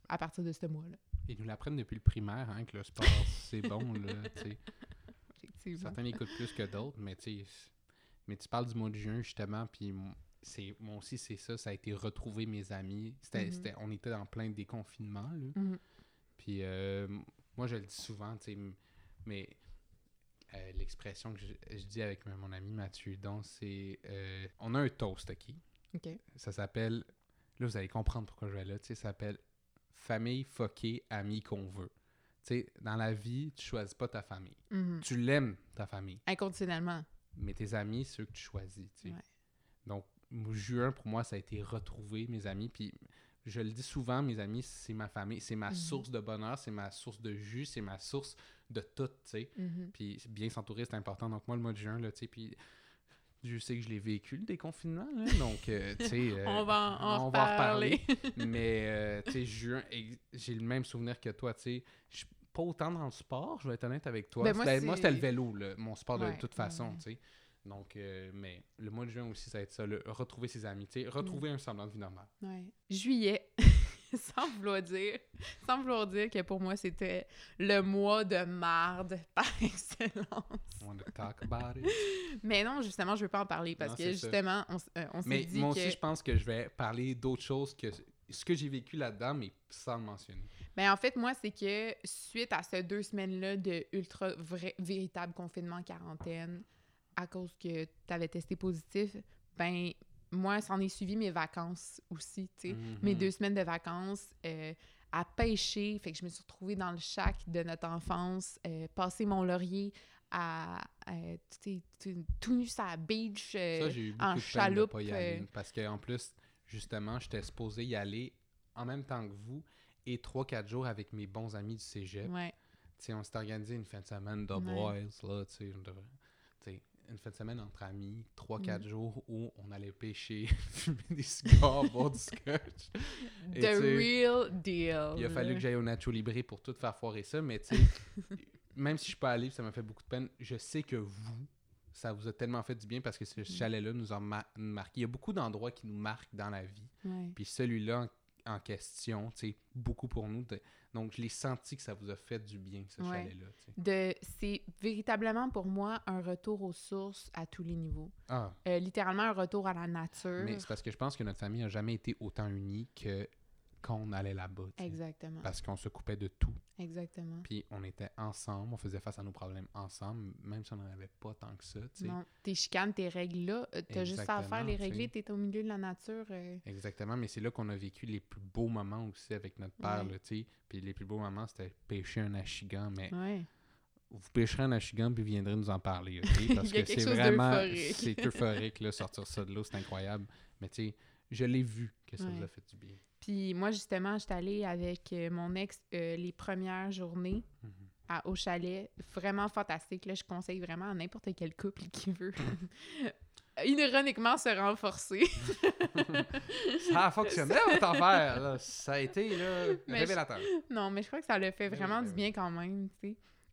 à partir de ce mois-là, Ils nous l'apprennent depuis le primaire, hein, que le sport, c'est bon, là, tu sais. [LAUGHS] Certains l'écoutent plus que d'autres, mais tu mais tu parles du mois de juin, justement, puis c'est moi aussi, c'est ça, ça a été retrouver mes amis. C'était, Mhm. c'était- on était en plein déconfinement, là. Mhm. Puis euh, moi, je le dis souvent, tu sais, mais euh, l'expression que je, je dis avec mon ami Mathieu donc c'est euh, on a un toast, OK? Ça s'appelle, là, vous allez comprendre pourquoi je vais là, tu sais, ça s'appelle famille, fucké, amis qu'on veut. Tu sais, dans la vie, tu choisis pas ta famille. Mhm. Tu l'aimes, ta famille. Inconditionnellement. Mais tes amis, ceux que tu choisis, tu sais. Ouais. Donc, juin, pour moi, ça a été retrouver mes amis. Puis, je le dis souvent, mes amis, c'est ma famille. C'est ma Mhm. source de bonheur, c'est ma source de jus, c'est ma source de tout, tu sais. Mhm. Puis, bien s'entourer, c'est important. Donc, moi, le mois de juin, là, tu sais, puis... Je sais que je l'ai vécu, le déconfinement, là, donc, euh, tu sais... [LAUGHS] euh, on va en, on va en reparler. [LAUGHS] mais, euh, tu sais, juin, ex- j'ai le même souvenir que toi, tu sais. Je suis pas autant dans le sport, je vais être honnête avec toi. Ben, moi, C'était- le vélo, là, mon sport de toute façon, ouais. tu sais. Donc, euh, mais le mois de juin aussi, ça va être ça, le, retrouver ses amis, tu sais, Mm. retrouver un semblant de vie normale. Ouais. Juillet, [LAUGHS] sans vouloir dire, sans vouloir dire que pour moi c'était le mois de marde [LAUGHS] par excellence. On talk about it. [LAUGHS] Mais non, justement, je veux pas en parler parce Non, que ça. justement, on, euh, on s'est Mais dit moi que aussi, je pense que je vais parler d'autres choses que ce que j'ai vécu là-dedans, mais sans le mentionner. Ben, en fait, moi, c'est que suite à ces deux semaines-là de ultra vrai, véritable confinement quarantaine, à cause que tu avais testé positif, ben moi, s'en est suivi mes vacances aussi, tu sais. Mes Mhm. deux semaines de vacances euh, à pêcher, fait que je me suis retrouvée dans le shack de notre enfance, euh, passer mon laurier à, euh, tu sais, tout- nu sur la beach. euh, Ça, j'ai eu en de chaloupe, pas y aller. euh, Parce qu'en plus, justement, j'étais supposé y aller en même temps que vous et 3-4 jours avec mes bons amis du cégep. ouais. Tu sais, on s'est organisé une fin de semaine de Ouais. boys, là, tu sais, on devrait- tu sais, une fin de semaine entre amis, 3-4 Mm. jours où on allait pêcher, [LAUGHS] fumer des cigares, [LAUGHS] boire du scotch. Et The real deal. Il a fallu que j'aille au Nacho Libre pour tout faire foirer ça, mais tu sais, [LAUGHS] même si je suis pas allé, ça m'a fait beaucoup de peine. Je sais que vous, ça vous a tellement fait du bien parce que ce chalet-là nous a ma- marqué. Il y a beaucoup d'endroits qui nous marquent dans la vie. Ouais. Puis celui-là en, question, tu sais, beaucoup pour nous. de- donc, je l'ai senti que ça vous a fait du bien, ce Ouais. chalet-là. c'est véritablement pour moi un retour aux sources à tous les niveaux. Ah, Euh, littéralement un retour à la nature. mais c'est parce que je pense que notre famille n'a jamais été autant unie que quand on allait là-bas. Exactement. Parce qu'on se coupait de tout. Exactement. Puis on était ensemble, on faisait face à nos problèmes ensemble, même si on n'en avait pas tant que ça. Non, tes chicanes, tes règles là, euh, t'as juste à faire les régler, t'es au milieu de la nature. euh, Exactement, mais c'est là qu'on a vécu les plus beaux moments aussi avec notre père, Ouais. là, tu sais. Puis les plus beaux moments, c'était pêcher un achigan, mais Ouais. vous pêcherez un achigan puis vous viendrez nous en parler, OK? [LAUGHS] Parce que c'est vraiment... C'est euphorique, là, sortir ça de l'eau, c'est incroyable. Mais tu sais, je l'ai vu que ça vous Ouais. a fait du bien. Puis moi, justement, j'étais allée avec euh, mon ex euh, les premières journées Mhm. à, au chalet. Vraiment fantastique. Là, je conseille vraiment à n'importe quel couple qui veut [LAUGHS] ironiquement se renforcer. [LAUGHS] Ça a fonctionné, votre affaire. Là. Ça a été là, Mais révélateur. Non, mais je crois que ça l'a fait Ben oui, vraiment ben du oui. bien quand même.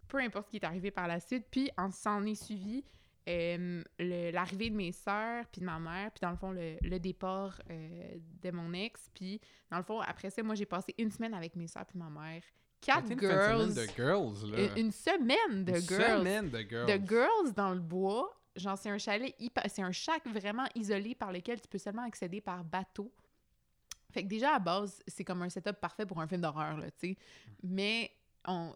Peu importe ce qui est arrivé par la suite. Puis, on s'en est suivi euh, le- l'arrivée de mes sœurs, puis de ma mère, puis dans le fond, le, le départ euh, de mon ex. Puis, dans le fond, après ça, moi, j'ai passé une semaine avec mes sœurs puis ma mère. Quatre C'était une girls. semaine de girls, là. Une, une semaine de Une girls. semaine de girls. De girls dans le bois. Genre, c'est un chalet, c'est un chac vraiment isolé par lequel tu peux seulement accéder par bateau. Fait que déjà, à base, c'est comme un setup parfait pour un film d'horreur, là, tu sais. Mais on...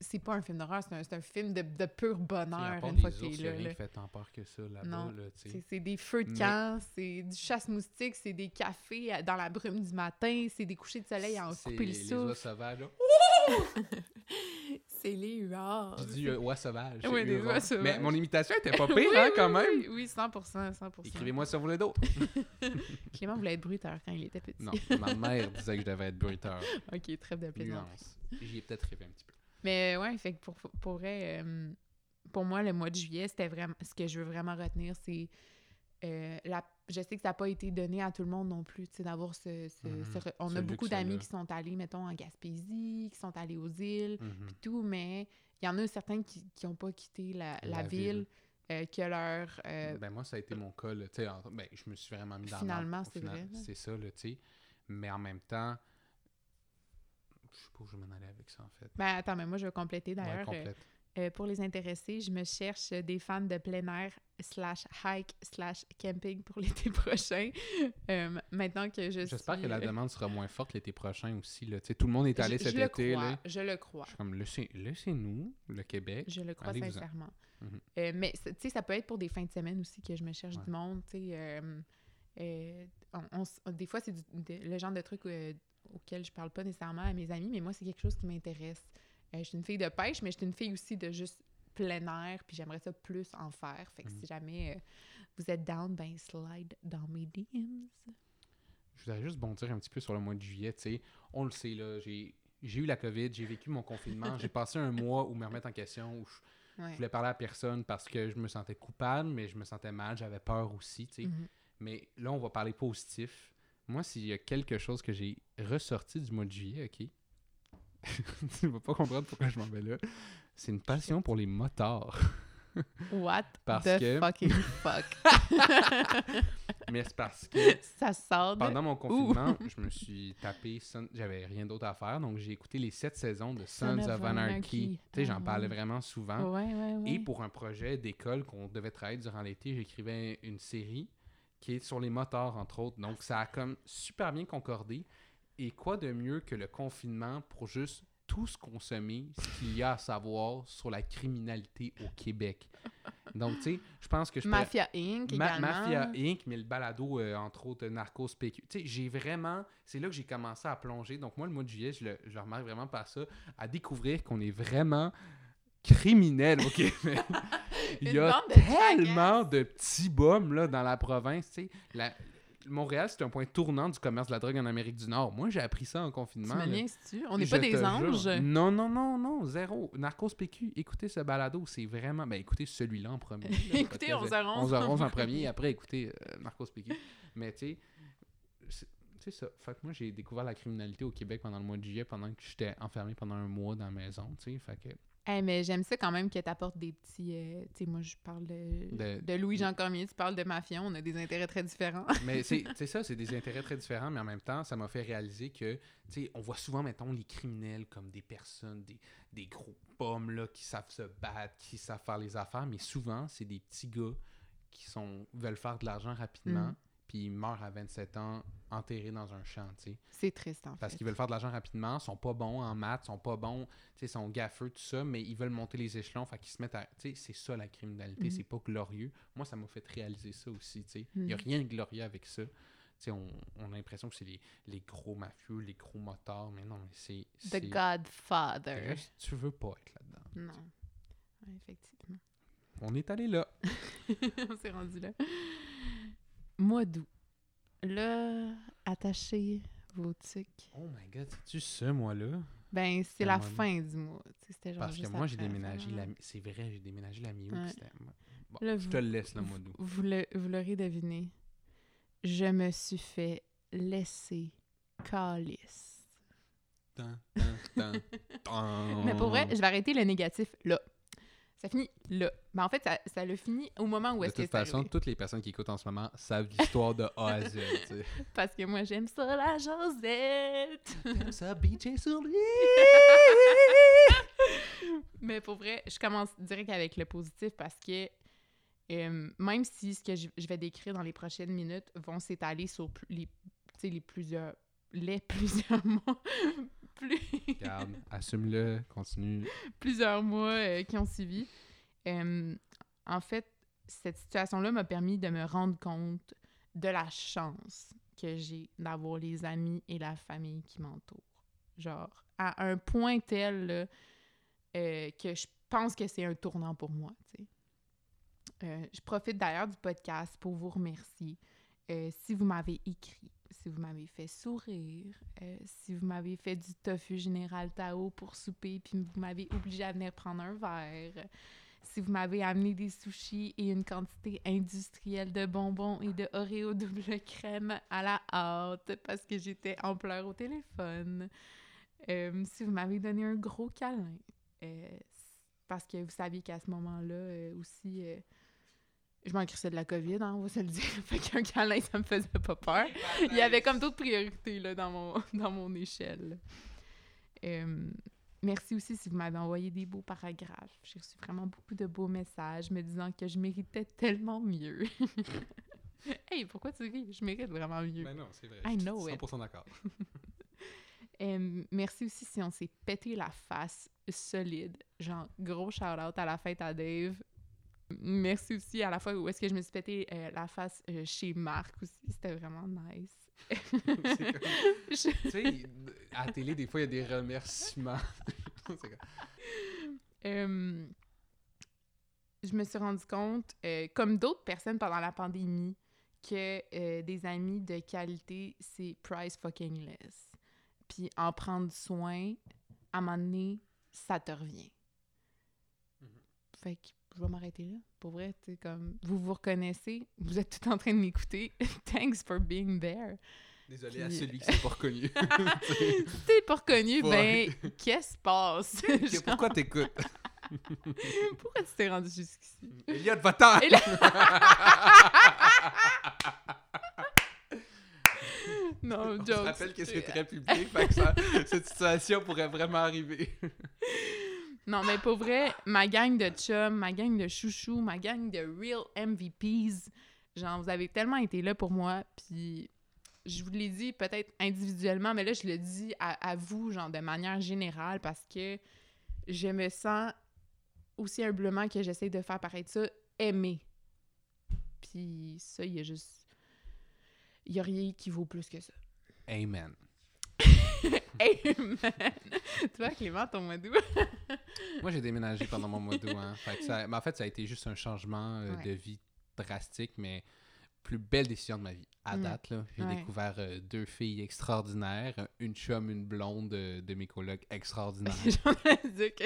C'est pas un film d'horreur, c'est un, c'est un film de, de pur bonheur une fois qu'il il est là. fait tant peur que ça là-bas, là. C'est c'est des feux de Mais- camp, c'est du chasse-moustique, c'est des cafés dans la brume du matin, c'est des couchers de soleil à en C'est couper le souffle. sauvages, là. [LAUGHS] C'est les huards. J'ai dit euh, oies sauvages. C'est des oies sauvages. Mais mon imitation était pas [LAUGHS] pire, Oui, hein, oui, quand même. Oui, oui, 100%, 100%. Écrivez-moi sur vous les d'autres. Clément voulait être bruiteur quand il était petit. Non, ma mère disait que je devais être bruiteur. [LAUGHS] ok, trêve de plaisance. J'y ai peut-être rêvé un petit peu. Mais ouais, fait que pour, pour, vrai, euh, pour moi, le mois de juillet, c'était vraiment. Ce que je veux vraiment retenir, c'est. euh, la, je sais que ça n'a pas été donné à tout le monde non plus, tu sais, d'avoir ce. ce- Mhm. ce on a beaucoup d'amis qui sont allés, mettons, en Gaspésie, qui sont allés aux îles, puis tout, mais il y en a certains qui n'ont pas quitté la, la La ville, ville. euh, que leur. euh, Ben moi, ça a été mon cas. Là, tu sais, en- ben, je me suis vraiment mis dans Finalement, c'est final. vrai. C'est ça, là, tu sais. Mais en même temps, je sais pas où je vais m'en aller avec ça, en fait. Ben attends, mais moi, je vais compléter d'ailleurs. euh, complète. Euh, pour les intéressés, je me cherche des fans de plein air slash hike slash camping pour [LAUGHS] l'été prochain. [LAUGHS] Euh, maintenant que je J'espère suis, que la [LAUGHS] demande sera moins forte l'été prochain aussi. Là. Tu sais, tout le monde est allé je, cet je le été. crois, Là. je le crois. Je suis comme, laissez- laissez-nous, le Québec. Je le crois sincèrement. Mhm. Euh, mais c'est- tu sais, ça peut être pour des fins de semaine aussi que je me cherche Ouais. du monde. Tu sais, on- on s- des fois, c'est le genre de truc auquel je parle pas nécessairement à mes amis, mais moi, c'est quelque chose qui m'intéresse. Euh, je suis une fille de pêche, mais je suis une fille aussi de juste plein air, puis j'aimerais ça plus en faire. Fait que Mhm. si jamais euh, vous êtes down, ben slide dans mes DMs. Je voudrais juste bondir un petit peu sur le mois de juillet. tu sais. On le sait, là, j'ai eu la COVID, j'ai vécu mon confinement, j'ai [LAUGHS] passé un mois où me remettre en question, où je, Ouais. je voulais parler à personne parce que je me sentais coupable, mais je me sentais mal, j'avais peur aussi. tu sais. Mhm. Mais là, on va parler positif. Moi, s'il y a quelque chose que j'ai ressorti du mois de juillet, OK? [LAUGHS] tu vas pas comprendre pourquoi je m'en vais là. C'est une passion pour les motards. What [LAUGHS] Parce the que- fucking [LAUGHS] fuck? Mais c'est parce que ça sort de... pendant mon confinement, je me suis tapé. Son- J'avais rien d'autre à faire, donc j'ai écouté les sept saisons de Sons of Anarchy. Tu sais, j'en Ah parlais vraiment souvent. Ouais, ouais, ouais. Et pour un projet d'école qu'on devait travailler durant l'été, j'écrivais une série qui est sur les moteurs, entre autres. Donc, ça a comme super bien concordé. Et quoi de mieux que le confinement pour juste tous consommer ce qu'il y a à savoir sur la criminalité au Québec? Donc, tu sais, je pense que je Mafia Inc. Ma- également. Mafia Inc., mais le balado, euh, entre autres, Narcos PQ. Tu sais, j'ai vraiment... C'est là que j'ai commencé à plonger. Donc, moi, le mois de juillet, je le, je le remarque vraiment par ça, à découvrir qu'on est vraiment criminel au [LAUGHS] Québec. Il y a de tellement de petits bums là, dans la province. tu sais. La- Montréal, c'est un point tournant du commerce de la drogue en Amérique du Nord. Moi, j'ai appris ça en Tu confinement. me là. niaises-tu? On n'est pas des jure. anges? Non, non, non, non, zéro. Narcos PQ, écoutez ce balado, c'est vraiment... Ben, écoutez celui-là en premier. là, [LAUGHS] Écoutez parce que 11h11. 11h11 en premier, et après écoutez euh, Narcos PQ. Mais tu sais, c'est- c'est ça. Fait que moi, j'ai découvert la criminalité au Québec pendant le mois de juillet, pendant que j'étais enfermé pendant un mois dans la maison, tu sais. Fait que... Hey, mais j'aime ça quand même que t'apportes des petits... euh, tu sais, moi, je parle de, De- de Louis-Jean Cormier, tu parles de Mafia, on a des intérêts très différents. [LAUGHS] Mais c'est c'est ça, c'est des [LAUGHS] intérêts très différents, mais en même temps, ça m'a fait réaliser que, tu sais, on voit souvent, mettons, les criminels comme des personnes, des, des gros pommes, là, qui savent se battre, qui savent faire les affaires, mais souvent, c'est des petits gars qui sont veulent faire de l'argent rapidement, Mm. Puis ils meurent à 27 ans, enterrés dans un champ. C'est triste, en Parce fait. qu'ils veulent faire de l'argent rapidement, sont pas bons en maths, sont pas bons, tu sais, sont gaffeux, tout ça, mais ils veulent monter les échelons, fait qu'ils se mettent à... Tu sais, c'est ça la criminalité, Mhm. c'est pas glorieux. Moi, ça m'a fait réaliser ça aussi, tu sais. Il y a Mhm. rien de glorieux avec ça. On, on a l'impression que c'est les, les gros mafieux, les gros motards, mais non, mais c'est... The Godfather. juste, tu veux pas être là-dedans. Non. Ouais, effectivement. On est allé là. [LAUGHS] on s'est rendu là. Mois d'août. Là, attachez vos trucs. Oh my God, c'est-tu ce mois-là? Ben, c'est la mois fin du mois. C'était genre Parce que moi, j'ai déménagé la... C'est vrai, j'ai déménagé la mi-août. Ouais. c'était- Bon, Là, je vous- te le laisse, le mois d'août. Vous l'aurez deviné. Je me suis fait laisser calice. Tan, tan, tan, tan. [LAUGHS] Mais pour vrai, je vais arrêter le négatif là. Ça finit là. Mais en fait, ça, ça le finit au moment où De est-ce que toute c'est façon, arrivé. toutes les personnes qui écoutent en ce moment savent l'histoire de A à Z. tu [LAUGHS] sais. Parce que moi, j'aime ça, la Josette. [LAUGHS] T'aimes ça, bitcher sur lui. [LAUGHS] Mais pour vrai, je commence direct avec le positif parce que euh, même si ce que je, je vais décrire dans les prochaines minutes vont s'étaler sur pl- les, tu sais, les plusieurs les plusieurs mois plus, Regarde, assume-le, continue. [LAUGHS] plusieurs mois euh, qui ont suivi. Euh, en fait, cette situation-là m'a permis de me rendre compte de la chance que j'ai d'avoir les amis et la famille qui m'entourent. Genre, à un point tel là, euh, que je pense que c'est un tournant pour moi. Euh, je profite d'ailleurs du podcast pour vous remercier. Euh, si vous m'avez écrit, si vous m'avez fait sourire, euh, si vous m'avez fait du tofu général Tao pour souper, puis vous m'avez obligé à venir prendre un verre, si vous m'avez amené des sushis et une quantité industrielle de bonbons et de Oreo double crème à la hâte parce que j'étais en pleurs au téléphone, euh, si vous m'avez donné un gros câlin, euh, parce que vous saviez qu'à ce moment-là aussi, je m'en crissais de la COVID, hein, on va se le dire. [LAUGHS] fait qu'un câlin, ça me faisait pas peur. Il y avait comme d'autres priorités là, dans, mon, [LAUGHS] dans mon échelle. Euh, merci aussi si vous m'avez envoyé des beaux paragraphes. J'ai reçu vraiment beaucoup de beaux messages me disant que je méritais tellement mieux. [LAUGHS] hey, pourquoi tu ris? Je mérite vraiment mieux. Ben non, c'est vrai. I je suis know it. 100% d'accord. Euh, merci aussi si on s'est pété la face solide. Genre, gros shout-out à la fête à Dave. Merci aussi à la fois où est-ce que je me suis pété euh, la face euh, chez Marc aussi. C'était vraiment nice. Comme- Je- [LAUGHS] [LAUGHS] tu sais, à la télé, des fois, il y a des remerciements. [LAUGHS] Euh, je me suis rendu compte, euh, comme d'autres personnes pendant la pandémie, que des amis de qualité, c'est price fucking less. Puis en prendre soin, à un moment donné, ça te revient. Mhm. Fait que je vais m'arrêter là. Pour vrai, tu comme vous vous reconnaissez, vous êtes tout en train de m'écouter. [LAUGHS] Thanks for being there. Désolé à celui qui s'est pas reconnu. [LAUGHS] Si t'es pas reconnu, ben, qu'est-ce qui se passe? [LAUGHS] Genre, Pourquoi t'écoutes? pourquoi tu t'es rendu jusqu'ici? Elliot, va-t'en! Et là- Non, On se jokes. rappelle que c'est très public, fait que ça- cette situation pourrait vraiment arriver. Non, mais pour vrai, ma gang de chums, ma gang de chouchous, ma gang de real MVPs, genre, vous avez tellement été là pour moi, puis je vous l'ai dit peut-être individuellement, mais là, je le dis à, vous, genre, de manière générale, parce que je me sens aussi humblement que j'essaie de faire paraître ça, aimé. Puis ça, il y a juste... Il y a rien qui vaut plus que ça. Amen. Amen! Toi, Clément, ton mois d'août? [LAUGHS] Moi, j'ai déménagé pendant mon mois d'août. Hein. Fait que ça- mais en fait, ça a été juste un changement euh, Ouais. de vie drastique, mais plus belle décision de ma vie. À Mm. date, là, j'ai Ouais. découvert euh, deux filles extraordinaires, une chum, une blonde euh, de mes colocs extraordinaires. [LAUGHS] J'en ai dit que.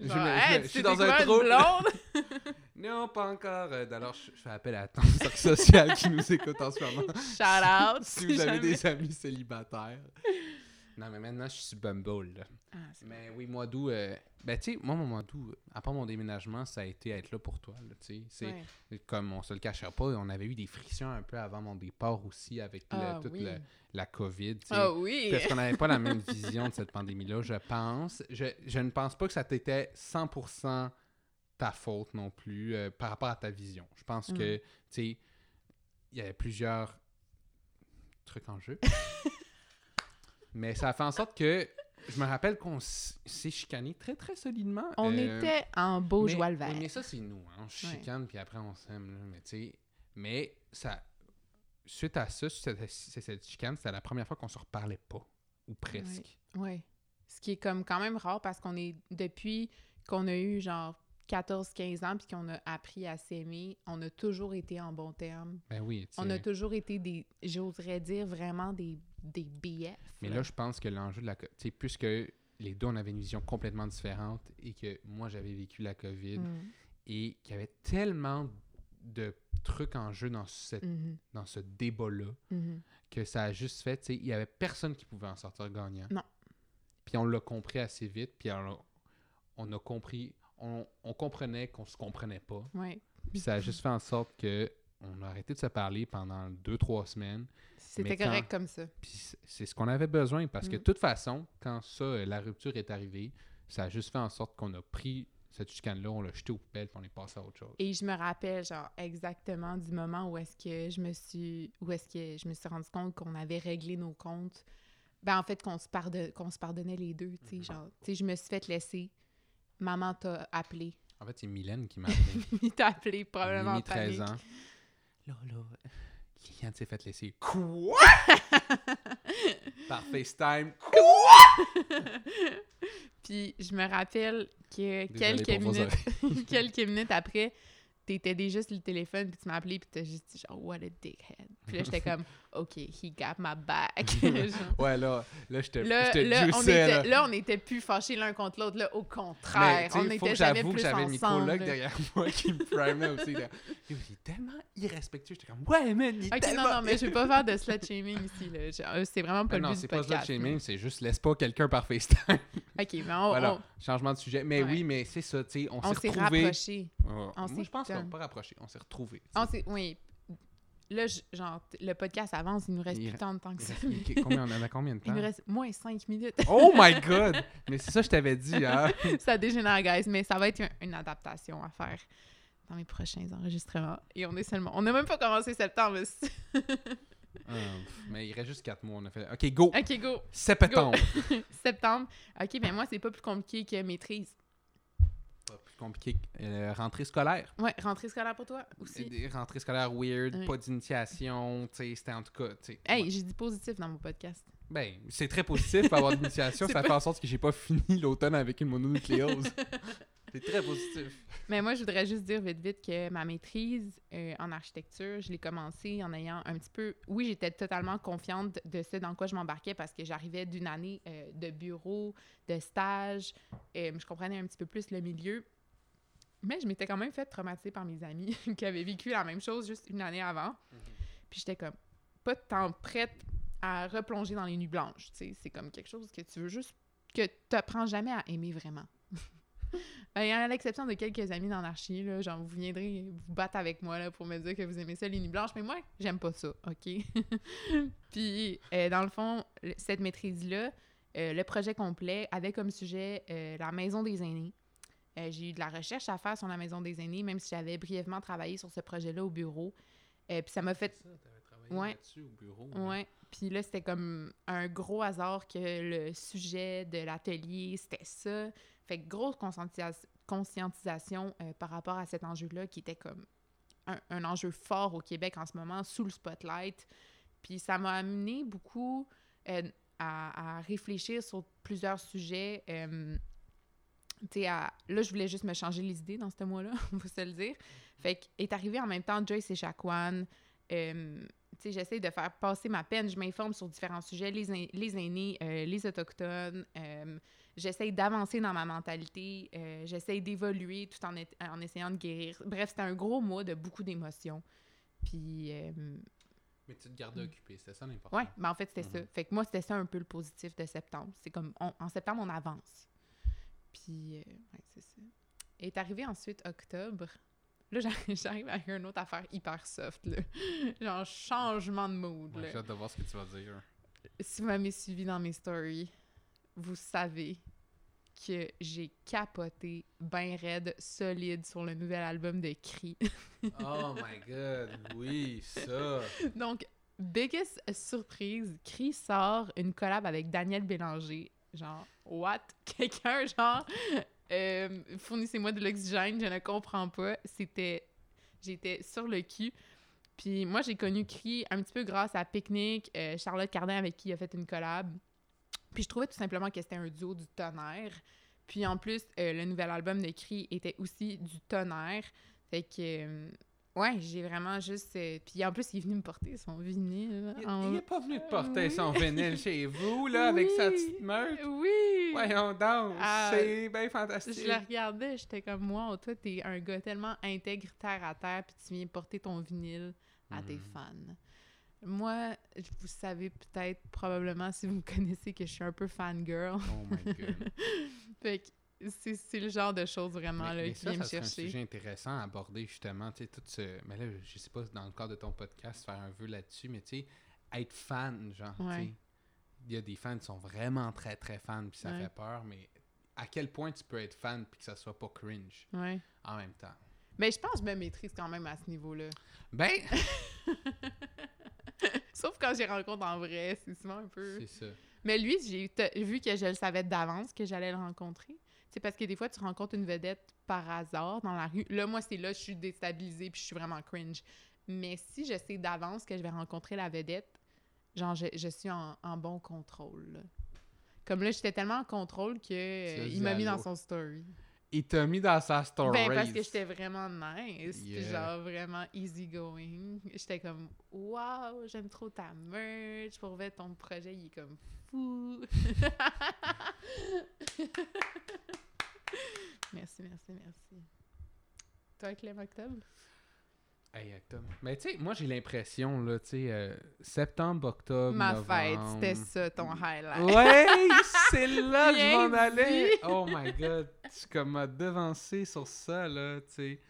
Je Genre, me- je hey, me- tu je suis dans un trouble. blonde? [LAUGHS] non, pas encore. Euh, Alors, je, je fais appel à ton cercle social qui nous écoute en ce moment. Shout out! si vous avez des amis célibataires. Non, mais maintenant, je suis sur Bumble. là. Ah, Mais oui, mois d'août, euh, ben tu sais, moi, mon mois d'août, à part mon déménagement, ça a été être là pour toi, tu sais. C'est Ouais. comme on se le cachera pas, on avait eu des frictions un peu avant mon départ aussi avec le- Ah, toute oui. le- la COVID. Ah oui! Parce qu'on n'avait pas la même vision de cette pandémie-là, je pense. Je, je ne pense pas que ça t'était 100% ta faute non plus euh, par rapport à ta vision. Je pense Mm. que, tu sais, il y avait plusieurs trucs en jeu. [LAUGHS] Mais ça a fait en sorte que je me rappelle qu'on s'est chicané très, très solidement. On Euh, était en beau mais, joie le vert. oui, mais ça, c'est nous. Hein. On se Ouais. chicane, puis après, on s'aime. Mais tu sais, mais ça, suite à ça, suite à cette, chicane, c'était la première fois qu'on se reparlait pas. Ou presque. Ouais. Ce qui est comme quand même rare parce qu'on est depuis qu'on a eu genre 14-15 ans puis qu'on a appris à s'aimer, on a toujours été en bon terme. Ben oui, tu On a toujours été des, j'oserais dire vraiment des, des BF. Mais là, je pense que l'enjeu de la... Tu sais, puisque les deux, on avait une vision complètement différente et que moi, j'avais vécu la COVID Mm. et qu'il y avait tellement de trucs en jeu dans, cette, Mhm, dans ce débat-là mhm. que ça a juste fait, tu sais, il y avait personne qui pouvait en sortir gagnant. Non. Puis on l'a compris assez vite, puis alors, on a compris, on, on comprenait qu'on se comprenait pas. Ouais. Puis ça a juste fait en sorte que on a arrêté de se parler pendant deux, trois semaines. C'était quand- correct comme ça. Puis c'est ce qu'on avait besoin parce que Mm. de toute façon, quand ça, euh, la rupture est arrivée, ça a juste fait en sorte qu'on a pris cette chicane-là, on l'a jeté aux poubelles, puis on est passé à autre chose. Et je me rappelle, genre, exactement du moment où est-ce que je me suis... Où est-ce que je me suis rendu compte qu'on avait réglé nos comptes. Ben, en fait, qu'on se, pardon- qu'on se pardonnait les deux, tu sais, Mhm. genre... Tu sais, je me suis fait laisser. Maman t'a appelé. En fait, c'est Mylène qui m'a appelé. [LAUGHS] Il t'a appelé, probablement en Mimi, 13 panique. ans. Là, là, Kylian s'est fait laisser. Quoi? [LAUGHS] Par FaceTime. Puis je me rappelle que Désolé quelques minutes, [LAUGHS] quelques minutes après, t'étais déjà sur le téléphone, puis tu m'as appelé, puis t'as juste dit genre, what a dickhead. Puis là, j'étais comme, [LAUGHS] OK, he got my back. [LAUGHS] Genre. Ouais, là, là, j'étais Là, là, on était, là. là, on était plus fâchés l'un contre l'autre, là, au Mais, contraire. tu sais, on était jamais j'avoue que plus j'avais mes ensemble. colocs derrière [LAUGHS] moi qui me primaient aussi. là. Il est tellement irrespectueux. J'étais comme, ouais, man, il est Ok, tellement... non, non, mais je vais pas faire de slut shaming ici. là. Euh, C'est vraiment pas Ah le non, but c'est du pas podcast. shaming, c'est juste laisse pas quelqu'un par FaceTime. Ok, mais on, voilà, on, changement de sujet. Mais Ouais. oui, mais c'est ça, tu sais, on, on s'est retrouvés. rapprochés. Ouais, On moi, je pense qu'on pas rapprochés, on s'est retrouvés. On s'est- oui. Là, genre, le podcast avance, il nous reste Il plus tant de temps que ça. reste- combien, on en a combien de Il nous temps? reste moins 5 minutes. Oh my [LAUGHS] god! Mais c'est ça que je t'avais dit, hein? [LAUGHS] ça dégénère, guys, mais ça va être un- une adaptation à faire dans mes prochains enregistrements. Et on est seulement... On n'a même pas commencé septembre. [LAUGHS] Ah, [LAUGHS] mais il reste juste 4 mois. On a fait. Ok, go! OK, go. Septembre! [LAUGHS] Septembre. OK, ben moi, c'est pas plus compliqué que maîtrise. Pas plus compliqué que euh, rentrée scolaire. Ouais, rentrée scolaire pour toi aussi. Des rentrées scolaires weird, pas d'initiation, tu sais, c'était en tout cas. Hey, ouais. j'ai dit positif dans mon podcast. Ben, c'est très positif avoir d'initiation, [LAUGHS] ça pas- fait en sorte que j'ai pas fini l'automne avec une mononucléose. C'est très positif. Mais moi, je voudrais juste dire vite, vite que ma maîtrise euh, en architecture, je l'ai commencé en ayant un petit peu... Oui, j'étais totalement confiante de ce dans quoi je m'embarquais parce que j'arrivais d'une année euh, de bureau, de stage. euh, je comprenais un petit peu plus le milieu. Mais je m'étais quand même fait traumatiser par mes amis [LAUGHS] qui avaient vécu la même chose juste une année avant. Puis j'étais comme pas tant prête à replonger dans les nuits blanches. C'est comme quelque chose que tu veux juste... que tu apprends jamais à aimer vraiment. [LAUGHS] [LAUGHS] Ben, à l'exception de quelques amis dans l'archi, là, genre, vous viendrez vous battre avec moi là, pour me dire que vous aimez ça, les nuits blanches, mais moi, j'aime pas ça, OK? [LAUGHS] Puis, euh, dans le fond, cette maîtrise-là, euh, le projet complet avait comme sujet euh, la maison des aînés. J'ai eu de la recherche à faire sur la maison des aînés, même si j'avais brièvement travaillé sur ce projet-là au bureau. Puis ça m'a fait Ça, Ouais. là-dessus au bureau. Ouais. Puis là, c'était comme un gros hasard que le sujet de l'atelier, c'était ça. Fait grosse conscientisation, euh, par rapport à cet enjeu-là qui était comme un, enjeu fort au Québec en ce moment, sous le spotlight. Puis ça m'a amené beaucoup euh, à, réfléchir sur plusieurs sujets. euh, à- là, je voulais juste me changer les idées dans ce mois-là, [LAUGHS] on va se le dire. Fait que est arrivé en même temps Joyce et Chacuan. Euh, j'essaie de faire passer ma peine, je m'informe sur différents sujets, les, les aînés, euh, les autochtones. J'essaie d'avancer dans ma mentalité, euh, j'essaie d'évoluer tout en, est- en essayant de guérir. Bref, c'était un gros mois de beaucoup d'émotions. Puis, euh, Mais tu te gardais occupé, c'était ça l'important. ouais, ben en fait, c'était ça. Mhm. Fait que moi, c'était ça un peu le positif de septembre. C'est comme, on- en septembre, on avance. Puis, euh, ouais, c'est ça. Est arrivé ensuite octobre. Là, [LAUGHS] j'arrive- avec une autre affaire hyper soft, là. [LAUGHS] Genre, changement de mood, Ouais. J'ai hâte de voir ce que tu vas dire. Si vous m'avez suivi dans mes stories, vous savez que j'ai capoté ben raide, solide sur le nouvel album de Cri. [LAUGHS] oh my god, oui, ça. Donc, biggest surprise, Cri sort une collab avec Daniel Bélanger. Genre, what? [LAUGHS] Quelqu'un, genre, euh, fournissez-moi de l'oxygène, je ne comprends pas. C'était. J'étais sur le cul. Puis moi, j'ai connu Cri un petit peu grâce à Picnic, euh, Charlotte Cardin avec qui il a fait une collab. Puis je trouvais tout simplement que c'était un duo du tonnerre. Puis en plus, euh, le nouvel album de Cri était aussi du tonnerre. Fait que. euh, Ouais, j'ai vraiment juste. euh, Puis en plus, il est venu me porter son vinyle. Il, en- il est pas venu te porter Oui. son vinyle chez vous, là, avec sa petite meute? Oui! Voyons donc, Ah, c'est bien Je fantastique. le regardais, j'étais comme moi, toi, t'es un gars tellement intègre terre à terre, puis tu viens porter ton vinyle à tes Mhm. fans. Moi, vous savez peut-être, probablement, si vous me connaissez, que je suis un peu fangirl. Oh my [LAUGHS] god. fait que c'est c'est le genre de choses vraiment Mais- là, mais qui ça, vient me ça serait un chercher. sujet intéressant à aborder, justement, tu sais, tout ce... Mais là, je sais pas, dans le cadre de ton podcast, faire un vœu là-dessus, mais tu sais, être fan, genre, tu Ouais. sais, il y a des fans qui sont vraiment très, très fans, puis ça Ouais. fait peur, mais à quel point tu peux être fan puis que ça soit pas cringe Ouais. en même temps? Mais je pense que je me maîtrise quand même à ce niveau-là. Ben, [LAUGHS] Sauf quand j'ai rencontre en vrai, c'est souvent un peu... c'est ça. Mais lui, j'ai vu que je le savais d'avance que j'allais le rencontrer. C'est parce que des fois, tu rencontres une vedette par hasard dans la rue. Là, moi, c'est là, je suis déstabilisée puis je suis vraiment cringe. Mais si je sais d'avance que je vais rencontrer la vedette, genre, je, je suis en, en bon contrôle. là. Comme là, j'étais tellement en contrôle que euh, il m'a mis dans son story. Il t'a mis dans sa story. Ben, parce que j'étais vraiment nice, puis genre vraiment easy going. J'étais comme, waouh, j'aime trop ta merch. Pour vrai, ton projet, il est comme fou. [LAUGHS] merci, merci, merci. Toi, Clem Octobre? Hey, Octobre. Mais tu sais, moi, j'ai l'impression, là, tu sais, euh, septembre, octobre, Ma novembre... fête, c'était ça ton highlight. Ouais, [LAUGHS] c'est là que je m'en allais. Oh my god, tu comme m'as devancé sur ça là, tu sais.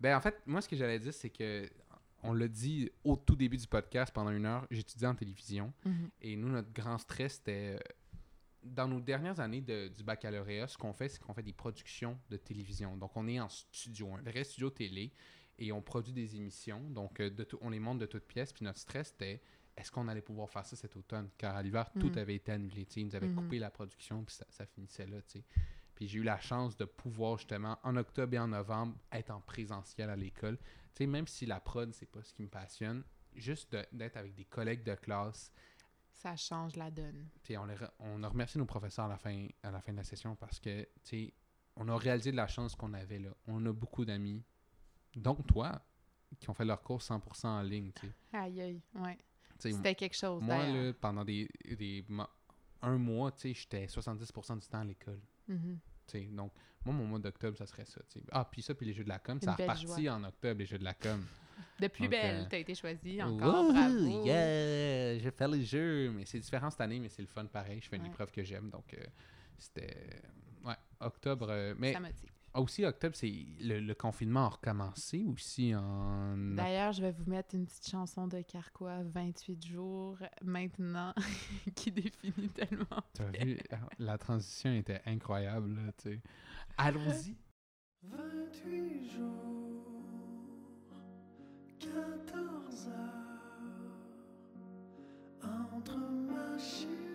Ben en fait, moi ce que j'allais dire c'est que on l'a dit au tout début du podcast pendant une heure, j'étudiais en télévision Mhm. et nous notre grand stress c'était euh, dans nos dernières années de- du baccalauréat, ce qu'on fait, c'est qu'on fait des productions de télévision. Donc, on est en studio, un vrai studio télé, et on produit des émissions. Donc, euh, de tout- on les monte de toutes pièces. Puis notre stress, c'était est-ce qu'on allait pouvoir faire ça cet automne? Car à l'hiver, tout Mhm. avait été annulé. Ils nous avaient Mhm. coupé la production, puis ça, ça finissait là. Puis j'ai eu la chance de pouvoir, justement, en octobre et en novembre, être en présentiel à l'école. Même si la prod, c'est pas ce qui me passionne, juste de- d'être avec des collègues de classe, Ça change la donne. on, les re- on a remercié nos professeurs à la fin, à la fin de la session parce que, tu sais, on a réalisé de la chance qu'on avait là. On a beaucoup d'amis, dont toi, qui ont fait leur cours 100% en ligne, tu sais. Aïe, aïe, ouais. C'était quelque chose, Moi, là, pendant des, des un mois, tu sais, j'étais 70% du temps à l'école. Mhm. sais. Donc, moi, mon mois d'octobre, ça serait ça. Ah, puis ça, puis les jeux de la com, Une ça a reparti en octobre, les jeux de la com. De plus Donc, belle, euh, t'as été choisie encore, Wouhou, bravo. Yeah! Je vais faire les jeux, mais c'est différent cette année, mais c'est le fun pareil. Je fais une épreuve que j'aime, donc euh, c'était. Ouais, octobre. euh, mais Ça motive. Aussi, octobre, c'est le, le confinement a recommencé aussi en. D'ailleurs, je vais vous mettre une petite chanson de Carquois, 28 jours maintenant, [LAUGHS] qui définit tellement. Tu as vu, euh, la transition était incroyable, là, tu sais. Allons-y. 28 jours, 14 heures, entre et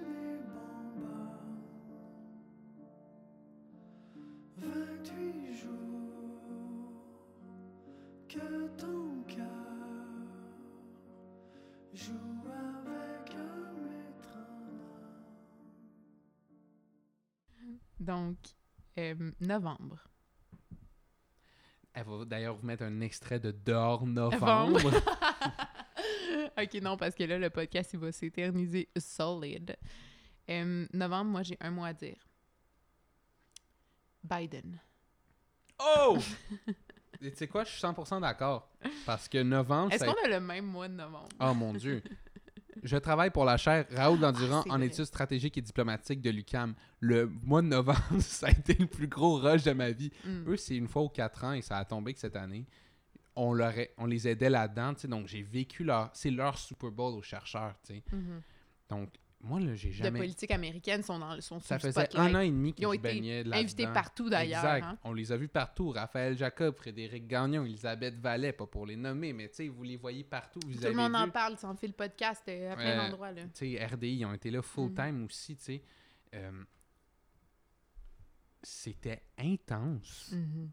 Donc, euh, novembre. Elle va d'ailleurs vous mettre un extrait de Dehors Novembre. [LAUGHS] [LAUGHS] ok, non, parce que là, le podcast, il va s'éterniser solide. Euh, novembre, moi, j'ai un mot à dire. Biden. Oh! [LAUGHS] Tu sais quoi, je suis 100% d'accord. Parce que novembre, Est-ce ça qu'on a le même mois de novembre? Oh mon Dieu. Je travaille pour la chaire Raoul Dandurand Ah, en vrai. études stratégiques et diplomatiques de l'UCAM. Le mois de novembre, [LAUGHS] ça a été le plus gros rush de ma vie. Hmm. Eux, c'est une fois aux quatre ans et ça a tombé que cette année. On, leur on les aidait là-dedans, tu sais, donc j'ai vécu leur... C'est leur Super Bowl aux chercheurs, tu sais. Mhm. Donc, moi, là, j'ai De jamais... politique américaine sont, dans, sont sous Ça faisait spotlight. un an et demi que Ils ont je été baignais là-dedans. Invités partout, d'ailleurs. Exact. hein. On les a vus partout. Raphaël Jacob, Frédéric Gagnon, Elisabeth Vallet, pas pour les nommer, mais tu sais, vous les voyez partout. Vous Tout avez le monde en parle, ça en fait le podcast euh, à plein Euh, d'endroits. là. tu sais, RDI, ils ont été là full Mhm. time aussi, tu sais. Euh, c'était intense. Mhm.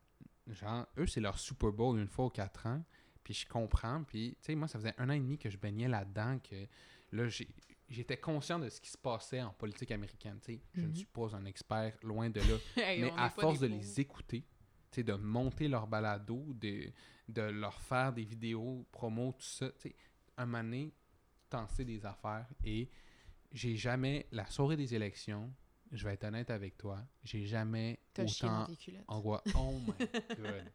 Genre, eux, c'est leur Super Bowl une fois aux quatre ans. Puis je comprends. Puis, tu sais, moi, ça faisait un an et demi que je baignais là-dedans. Que là, j'ai- j'étais conscient de ce qui se passait en politique américaine. Je ne Mhm. suis pas un expert, loin de là. [LAUGHS] Hey, mais à force de des les écouter, de monter leur balado, de, de leur faire des vidéos, promo, tout ça. Un moment donné, t'en sais des affaires et j'ai jamais, la soirée des élections, je vais être honnête avec toi, j'ai jamais autant angoissé. Oh my [LAUGHS] god.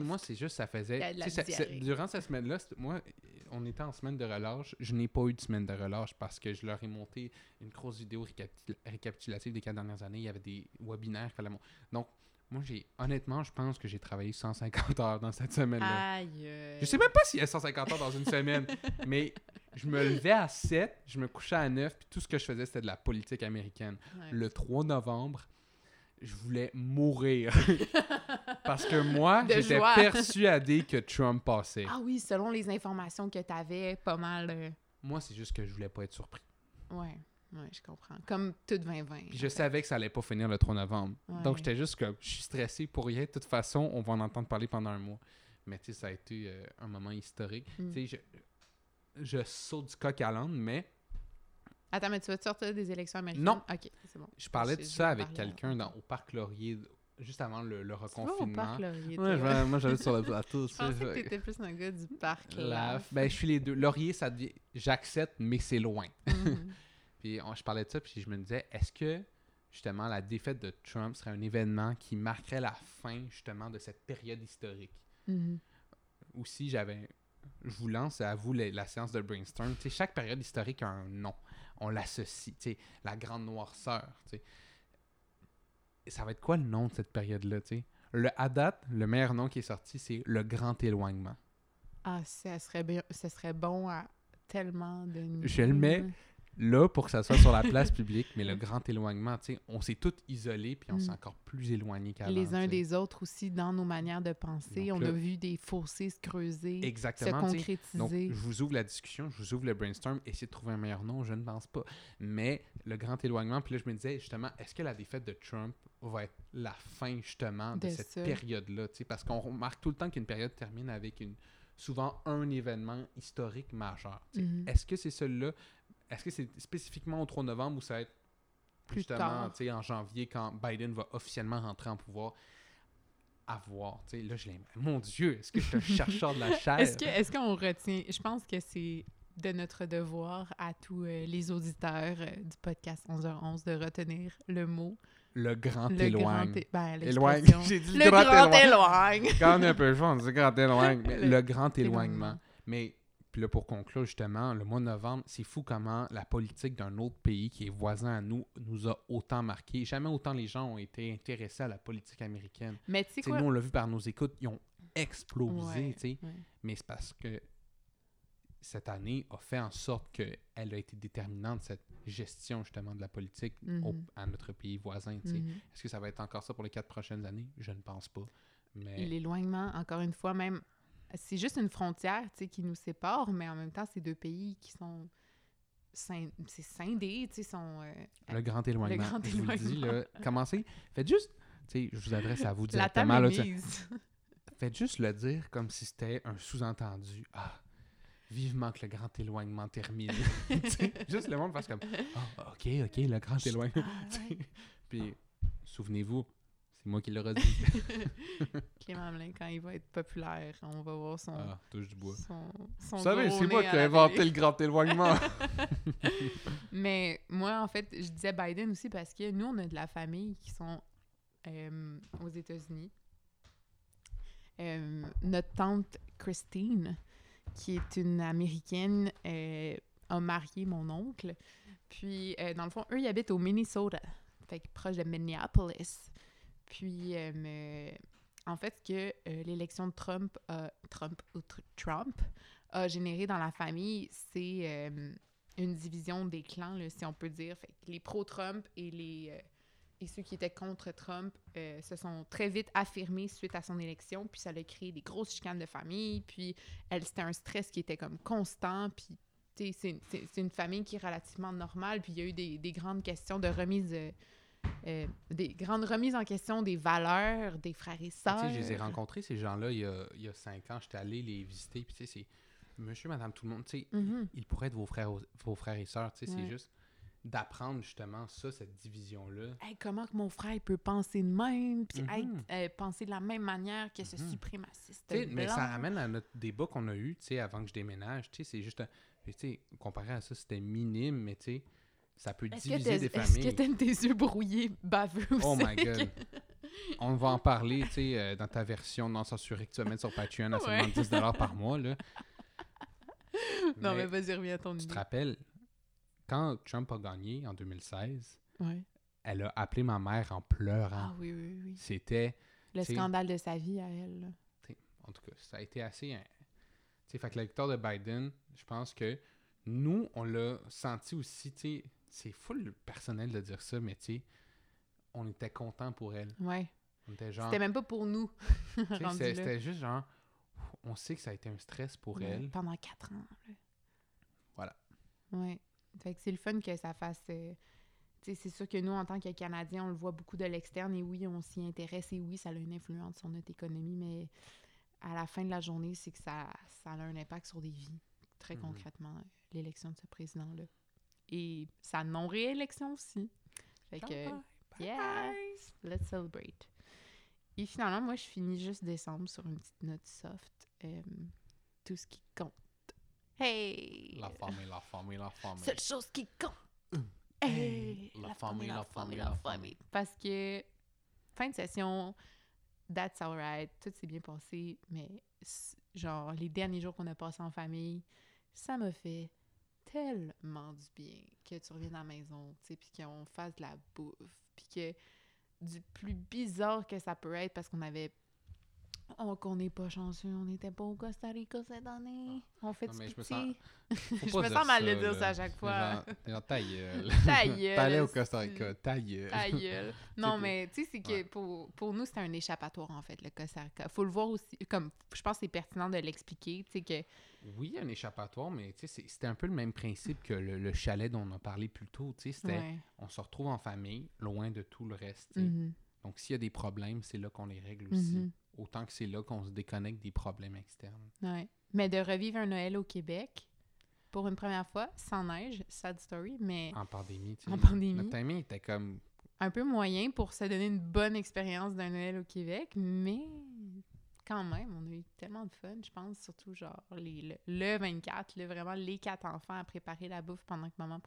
Moi, c'est juste, ça faisait. ça- ça- durant cette semaine-là, moi, on était en semaine de relâche. Je n'ai pas eu de semaine de relâche parce que je leur ai monté une grosse vidéo récapitul- récapitulative des quatre dernières années. Il y avait des webinaires fallait Donc, moi, j'ai honnêtement, je pense que j'ai travaillé 150 heures dans cette semaine-là. Aïe. Je sais même pas s'il y a 150 heures dans une semaine, [LAUGHS] mais je me levais à 7, je me couchais à 9, puis tout ce que je faisais, c'était de la politique américaine ouais. le 3 novembre, je voulais mourir. [LAUGHS] Parce que moi, j'étais persuadé que Trump passait. Ah oui, selon les informations que tu avais, pas mal. euh, Moi, c'est juste que je voulais pas être surpris. Ouais, ouais, je comprends. Comme tout 2020. Puis je fait. savais que ça allait pas finir le 3 novembre. Ouais. Donc, j'étais juste comme, je suis stressé pour rien. De toute façon, on va en entendre parler pendant un mois. Mais tu sais, ça a été euh, un moment historique. Mm. Tu sais, je, je saute du coq à l'âne, mais Attends, mais tu vas te sortir des élections américaines? Non. Ok, c'est bon. je parlais de ça avec quelqu'un au parc Laurier, juste avant le, le Tu vas au reconfinement. parc Laurier, toi? moi, j'allais sur le [LAUGHS] plateau. Je pensais que t'étais plus un gars du parc. Laf. Ben, je suis les deux. Laurier, ça devient. J'accepte, mais c'est loin. Mhm. [LAUGHS] Puis on- je parlais de ça, puis je me disais, est-ce que justement la défaite de Trump serait un événement qui marquerait la fin justement de cette période historique? Mhm. Aussi, j'avais. Je vous lance à vous la, la séance de brainstorm. Tu sais, chaque période historique a un nom. On l'associe. Tu sais, la grande noirceur. Tu sais. Et ça va être quoi le nom de cette période-là? Tu sais? Le, à date, le meilleur nom qui est sorti, c'est le grand éloignement. Ah, ça serait, bien, ça serait bon à tellement de. Je le mets là pour que ça soit sur la place [LAUGHS] publique, mais le grand éloignement, tu sais, on s'est tous isolés puis on s'est Mm. encore plus éloignés qu'avant. Les uns des autres aussi dans nos manières de penser. Donc on là- a vu des fossés se creuser, se Exactement. tu sais. Donc, concrétiser. je vous ouvre la discussion, je vous ouvre le brainstorm, essayez de trouver un meilleur nom, je ne pense pas. Mais le grand éloignement, puis là, je me disais, justement, est-ce que la défaite de Trump va être la fin, justement, de, De cette période-là? tu sais, Parce qu'on remarque tout le temps qu'une période termine avec une souvent un événement historique majeur. Mhm. Est-ce que c'est celui-là? Est-ce que c'est spécifiquement au 3 novembre ou ça va être Plus justement tard. en janvier quand Biden va officiellement rentrer en pouvoir? À voir. Là, je l'aime. Mon Dieu, est-ce que je suis un chercheur de la chair? Est-ce que est-ce qu'on retient Je pense que c'est de notre devoir à tous euh, les auditeurs euh, du podcast 11h11 de retenir le mot Le grand le éloigne. grand é- ben, Éloigne. [LAUGHS] J'ai dit le grand, éloigne. éloigne. Quand on est un peu chaud, on dit grand éloigne. Mais Le le, grand éloignement. éloignement. Mais puis là, pour conclure, justement, le mois de novembre, c'est fou comment la politique d'un autre pays qui est voisin à nous nous a autant marqué. Jamais autant les gens ont été intéressés à la politique américaine. Mais tu sais nous, on l'a vu par nos écoutes, ils ont explosé, Ouais, tu sais. ouais. Mais c'est parce que cette année a fait en sorte qu'elle a été déterminante, cette gestion, justement, de la politique au- Mhm. à notre pays voisin, tu sais. Mhm. Est-ce que ça va être encore ça pour les quatre prochaines années? Je ne pense pas. Mais L'éloignement, encore une fois, même, c'est juste une frontière, tu sais, qui nous sépare, mais en même temps, c'est deux pays qui sont c'est scindés, tu sais, sont... euh, le grand éloignement, grand je vous le dis, là, [LAUGHS] commencez, faites juste, tu sais, je vous adresse à vous [LAUGHS] directement, là, [LAUGHS] faites juste le dire comme si c'était un sous-entendu. Ah, vivement que le grand éloignement termine. Juste le monde fasse comme, ah, ok, ok, le grand éloignement. Ah. Puis, souvenez-vous, c'est moi qui l'ai redit. [LAUGHS] Clément Hamelin, quand il va être populaire, on va voir son... Ah, touche du bois. son, son Vous savez, c'est moi qui ai inventé le grand éloignement. [LAUGHS] [LAUGHS] Mais moi, en fait, je disais Biden aussi parce que nous, on a de la famille qui sont euh, aux États-Unis. Euh, notre tante Christine, qui est une Américaine, euh, a marié mon oncle. Puis, euh, dans le fond, eux, ils habitent au Minnesota, fait que proche de Minneapolis. Puis, euh, en fait, ce que euh, l'élection de Trump, a- Trump ou Tr- Trump a généré dans la famille, c'est euh, une division des clans, si on peut dire. Les pro-Trump et les et ceux qui étaient contre Trump se sont très vite affirmés suite à son élection, puis ça a créé des grosses chicanes de famille, puis elle, c'était un stress qui était comme constant, puis c'est- c'est une famille qui est relativement normale, puis il y a eu des, des grandes questions de remise, euh, des grandes remises en question des valeurs des frères et sœurs. je les ai rencontrés, ces gens-là, il y a, il y a cinq ans. J'étais allé les visiter. Puis, tu sais, c'est monsieur, madame, tout le monde. Tu sais, Mhm. ils pourraient être vos frères, vos frères et sœurs. Tu sais, Ouais. c'est juste. d'apprendre justement ça, cette division-là. Hey, comment que mon frère il peut penser de même, puis Mhm. être, euh, penser de la même manière que ce Mhm. suprémaciste mais ça ramène à notre débat qu'on a eu, tu sais, avant que je déménage. Tu sais, c'est juste un... Tu sais, comparé à ça, c'était minime, mais tu sais, ça peut Est-ce que diviser des est-ce familles. que t'aimes tes yeux brouillés baveux aussi? Oh my god. [LAUGHS] On va en parler, tu sais, euh, dans ta version non censurée que tu vas mettre sur Patreon à seulement Ouais. 10 par mois, là. non, mais Mais vas-y, reviens à ton tu te idée. rappelles, quand Trump a gagné en 2016, Ouais. elle a appelé ma mère en pleurant. Ah oui, oui, oui. C'était, Le scandale de sa vie à elle. là. en tout cas, ça a été assez... hein, Tu sais, fait que la victoire de Biden, je pense que nous, on l'a senti aussi, tu sais, c'est full personnel de dire ça, mais tu sais, on était content pour elle. Ouais. On était genre... C'était même pas pour nous. [LAUGHS] [LAUGHS] C'était juste genre... On sait que ça a été un stress pour Ouais, elle. Pendant quatre ans. là. Voilà. Ouais. Fait que c'est le fun que ça fasse. euh, tu sais, c'est sûr que nous, en tant que Canadiens, on le voit beaucoup de l'externe et oui, on s'y intéresse et oui, ça a une influence sur notre économie, mais à la fin de la journée, c'est que ça, ça a un impact sur des vies, très Mhm. concrètement, euh, l'élection de ce président-là. Et sa non-réélection aussi. Fait que, yes, let's celebrate. Et finalement, moi, je finis juste décembre sur une petite note soft. euh, tout ce qui compte. Hey! La famille, la famille, la famille. Seule chose qui compte. Hey, Hey, la famille, la famille, la famille. Parce que fin de session, that's alright, tout s'est bien passé, mais genre les derniers jours qu'on a passés en famille, ça m'a fait tellement du bien que tu reviennes à la maison, tu sais, puis qu'on fasse de la bouffe, puis que du plus bizarre que ça peut être parce qu'on avait Oh, qu'on n'est pas chanceux, on n'était pas au Costa Rica cette année. On fait Non, du mais je me pitié. [LAUGHS] Faut Je me sens mal de dire ça à chaque fois. Genre, ta gueule. [LAUGHS] Ta gueule, T'allais au. Costa Rica, ta gueule. Ta gueule. [LAUGHS] Non, mais tu sais, c'est que Ouais. pour, pour nous, c'est un échappatoire, en fait, le Costa Rica. Faut le voir aussi, comme, je pense que c'est pertinent de l'expliquer, tu sais, que, Oui, un échappatoire, mais tu sais, c'était un peu le même principe que le, le chalet dont on a parlé plus tôt. tu sais, C'était, ouais. on se retrouve en famille, loin de tout le reste. Mhm, Donc, s'il y a des problèmes, c'est là qu'on les règle aussi. mhm, Autant que c'est là qu'on se déconnecte des problèmes externes. ouais. Mais de revivre un Noël au Québec, pour une première fois, sans neige, sad story, mais En pandémie, tu sais. En pandémie. Notre timing était comme... un peu moyen pour se donner une bonne expérience d'un Noël au Québec, mais quand même, on a eu tellement de fun, je pense, surtout genre les, le, le 24, là, vraiment les quatre enfants à préparer la bouffe pendant que maman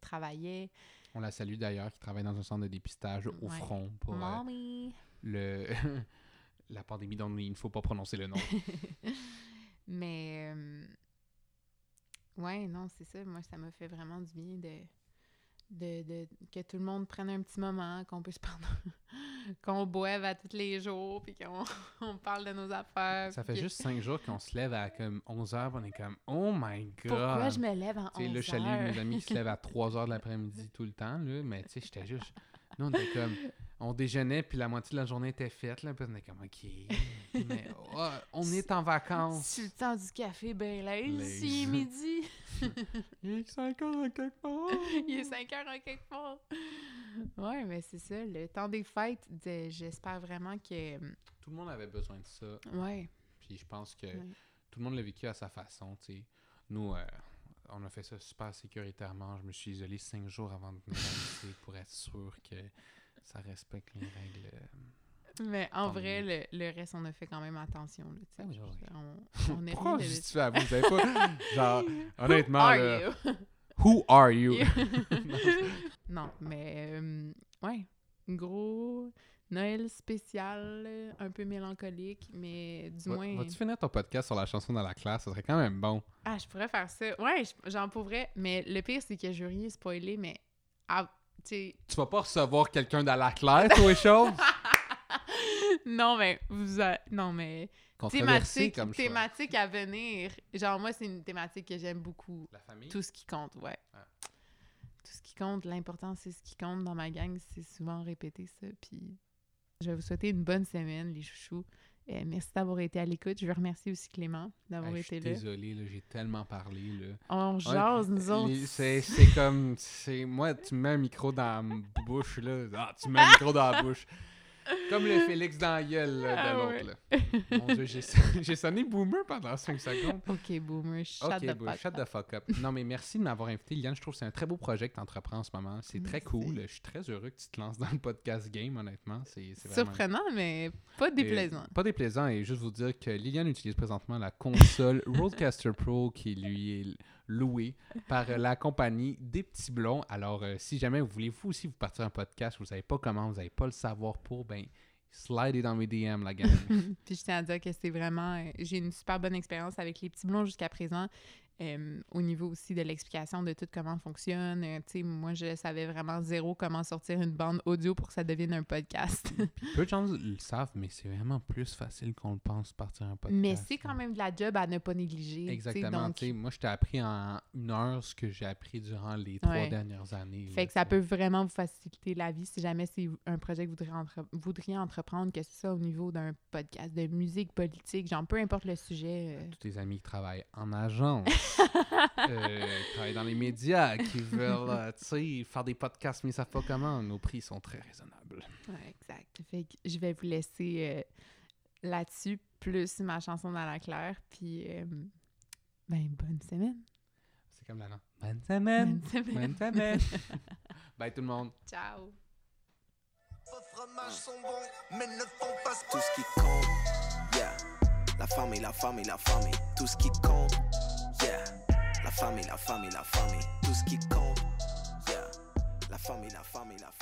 travaillait. On la salue d'ailleurs, qui travaille dans un centre de dépistage au Ouais. front pour euh, Mommy! le... [LAUGHS] la pandémie dont il ne faut pas prononcer le nom. [LAUGHS] Mais, euh, ouais, non, c'est ça. Moi, ça m'a fait vraiment du bien de, de, de- que tout le monde prenne un petit moment, qu'on puisse [LAUGHS] prendre, qu'on boive à tous les jours, puis qu'on [LAUGHS] on parle de nos affaires. Ça fait que- juste cinq jours qu'on se lève à comme 11h, on est comme « Oh my God! » Pourquoi je me lève sais, 11 là, je salue heures? mes amis se lèvent à 3 heures de l'après-midi tout le temps, là, mais tu sais, j'étais juste... Nous, on était comme... On déjeunait, puis la moitié de la journée était faite, là, puis on était comme, OK, mais oh, on est en vacances. C'est le temps du café, ben là, Lazy. ici, midi. [LAUGHS] Il est 5 heures à quelque part. [LAUGHS] Il est 5 heures à quelque part. Ouais, mais c'est ça, le temps des fêtes, de- j'espère vraiment que... Tout le monde avait besoin de ça, Ouais. puis je pense que Ouais. tout le monde l'a vécu à sa façon, tu sais. Nous, euh, on a fait ça super sécuritairement. Je me suis isolé 5 jours avant de venir pour être sûr que ça respecte les règles. euh, Mais en Tant vrai, le, le reste, on a fait quand même attention. Là. Ah oui, on, [LAUGHS] on est Pourquoi de- justifier à vous? Vous savez pas... [LAUGHS] Genre, honnêtement, Who are là, you? Who are you? [LAUGHS] non, mais euh, ouais, gros Noël spécial, un peu mélancolique, mais du Va- moins. Vas-tu finir ton podcast sur la chanson dans la classe? Ça serait quand même bon. Ah, je pourrais faire ça. Ouais, je- j'en pourrais. Mais le pire, c'est que je veux rien spoiler, mais. Tu vas pas recevoir quelqu'un dans la classe, toi, chose? [LAUGHS] non, mais. Vous a- Non, mais. Comme thématique à venir. Genre, moi, c'est une thématique que j'aime beaucoup. La famille? Tout ce qui compte, ouais. Ah. Tout ce qui compte, l'important, c'est ce qui compte dans ma gang. C'est souvent répété ça. Puis je vais vous souhaiter une bonne semaine, les chouchous. Euh, merci d'avoir été à l'écoute. Je veux remercier aussi Clément d'avoir Hey, je suis été là. désolé, là, j'ai tellement parlé. Là. On jase, nous autres. C'est c'est comme. c'est Moi, tu me mets un micro dans la bouche, là. Ah, tu me mets un micro dans la bouche. [LAUGHS] Comme le Félix dans la gueule là, de Ah l'autre. ouais. là. Mon Dieu, j'ai [LAUGHS] j'ai sonné boomer pendant 5 secondes. Ok, boomer, shut Ok, the fuck shut up. the fuck up. Non, mais merci de m'avoir invité, Liliane. Je trouve que c'est un très beau projet que tu entreprends en ce moment. C'est très cool. Je suis très heureux que tu te lances dans le podcast game, honnêtement. C'est vraiment... Surprenant, mais pas déplaisant. Et- pas déplaisant. Et juste vous dire que Liliane utilise présentement la console [LAUGHS] Rodecaster Pro qui lui est louée par euh, la compagnie des petits blonds. Alors, euh, si jamais vous voulez vous aussi vous partir un podcast, vous savez pas comment, vous n'avez pas le savoir pour, ben, slidez dans mes DM, la gang. [LAUGHS] Puis je tiens à dire que c'est vraiment. euh, J'ai une super bonne expérience avec les petits blonds jusqu'à présent. Euh, au niveau aussi de l'explication de tout comment fonctionne. Euh, tu sais, moi, je savais vraiment zéro comment sortir une bande audio pour que ça devienne un podcast. [LAUGHS] Peu de gens le savent, mais c'est vraiment plus facile qu'on le pense partir un podcast. Mais c'est quand même de la job à ne pas négliger. Exactement. Donc, moi, je t'ai appris en une heure ce que j'ai appris durant les trois Ouais. dernières années. fait là, que ça peut vraiment vous faciliter la vie si jamais c'est un projet que vous voudriez, entre- voudriez entreprendre, que ce soit au niveau d'un podcast de musique, politique, genre peu importe le sujet. euh, tous tes amis qui travaillent en agence, [LAUGHS] [LAUGHS] euh, qui travaillent dans les médias, qui veulent euh, tu sais, faire des podcasts, mais ils savent pas comment. Nos prix sont très raisonnables. Ouais, exact. Fait que je vais vous laisser euh, là-dessus, plus ma chanson dans la claire. Puis, euh, ben, bonne semaine. C'est comme la langue. Bonne semaine. Bonne semaine. Bonne semaine. [LAUGHS] Bye tout le monde. Ciao. Vos fromages sont bons, mais ne font pas ce tout ce qui compte, yeah. La famille, la famille, la famille, tout ce qui compte. La famille, la famille, la famille, tout ce qui compte, yeah. La famille, la famille, la famille.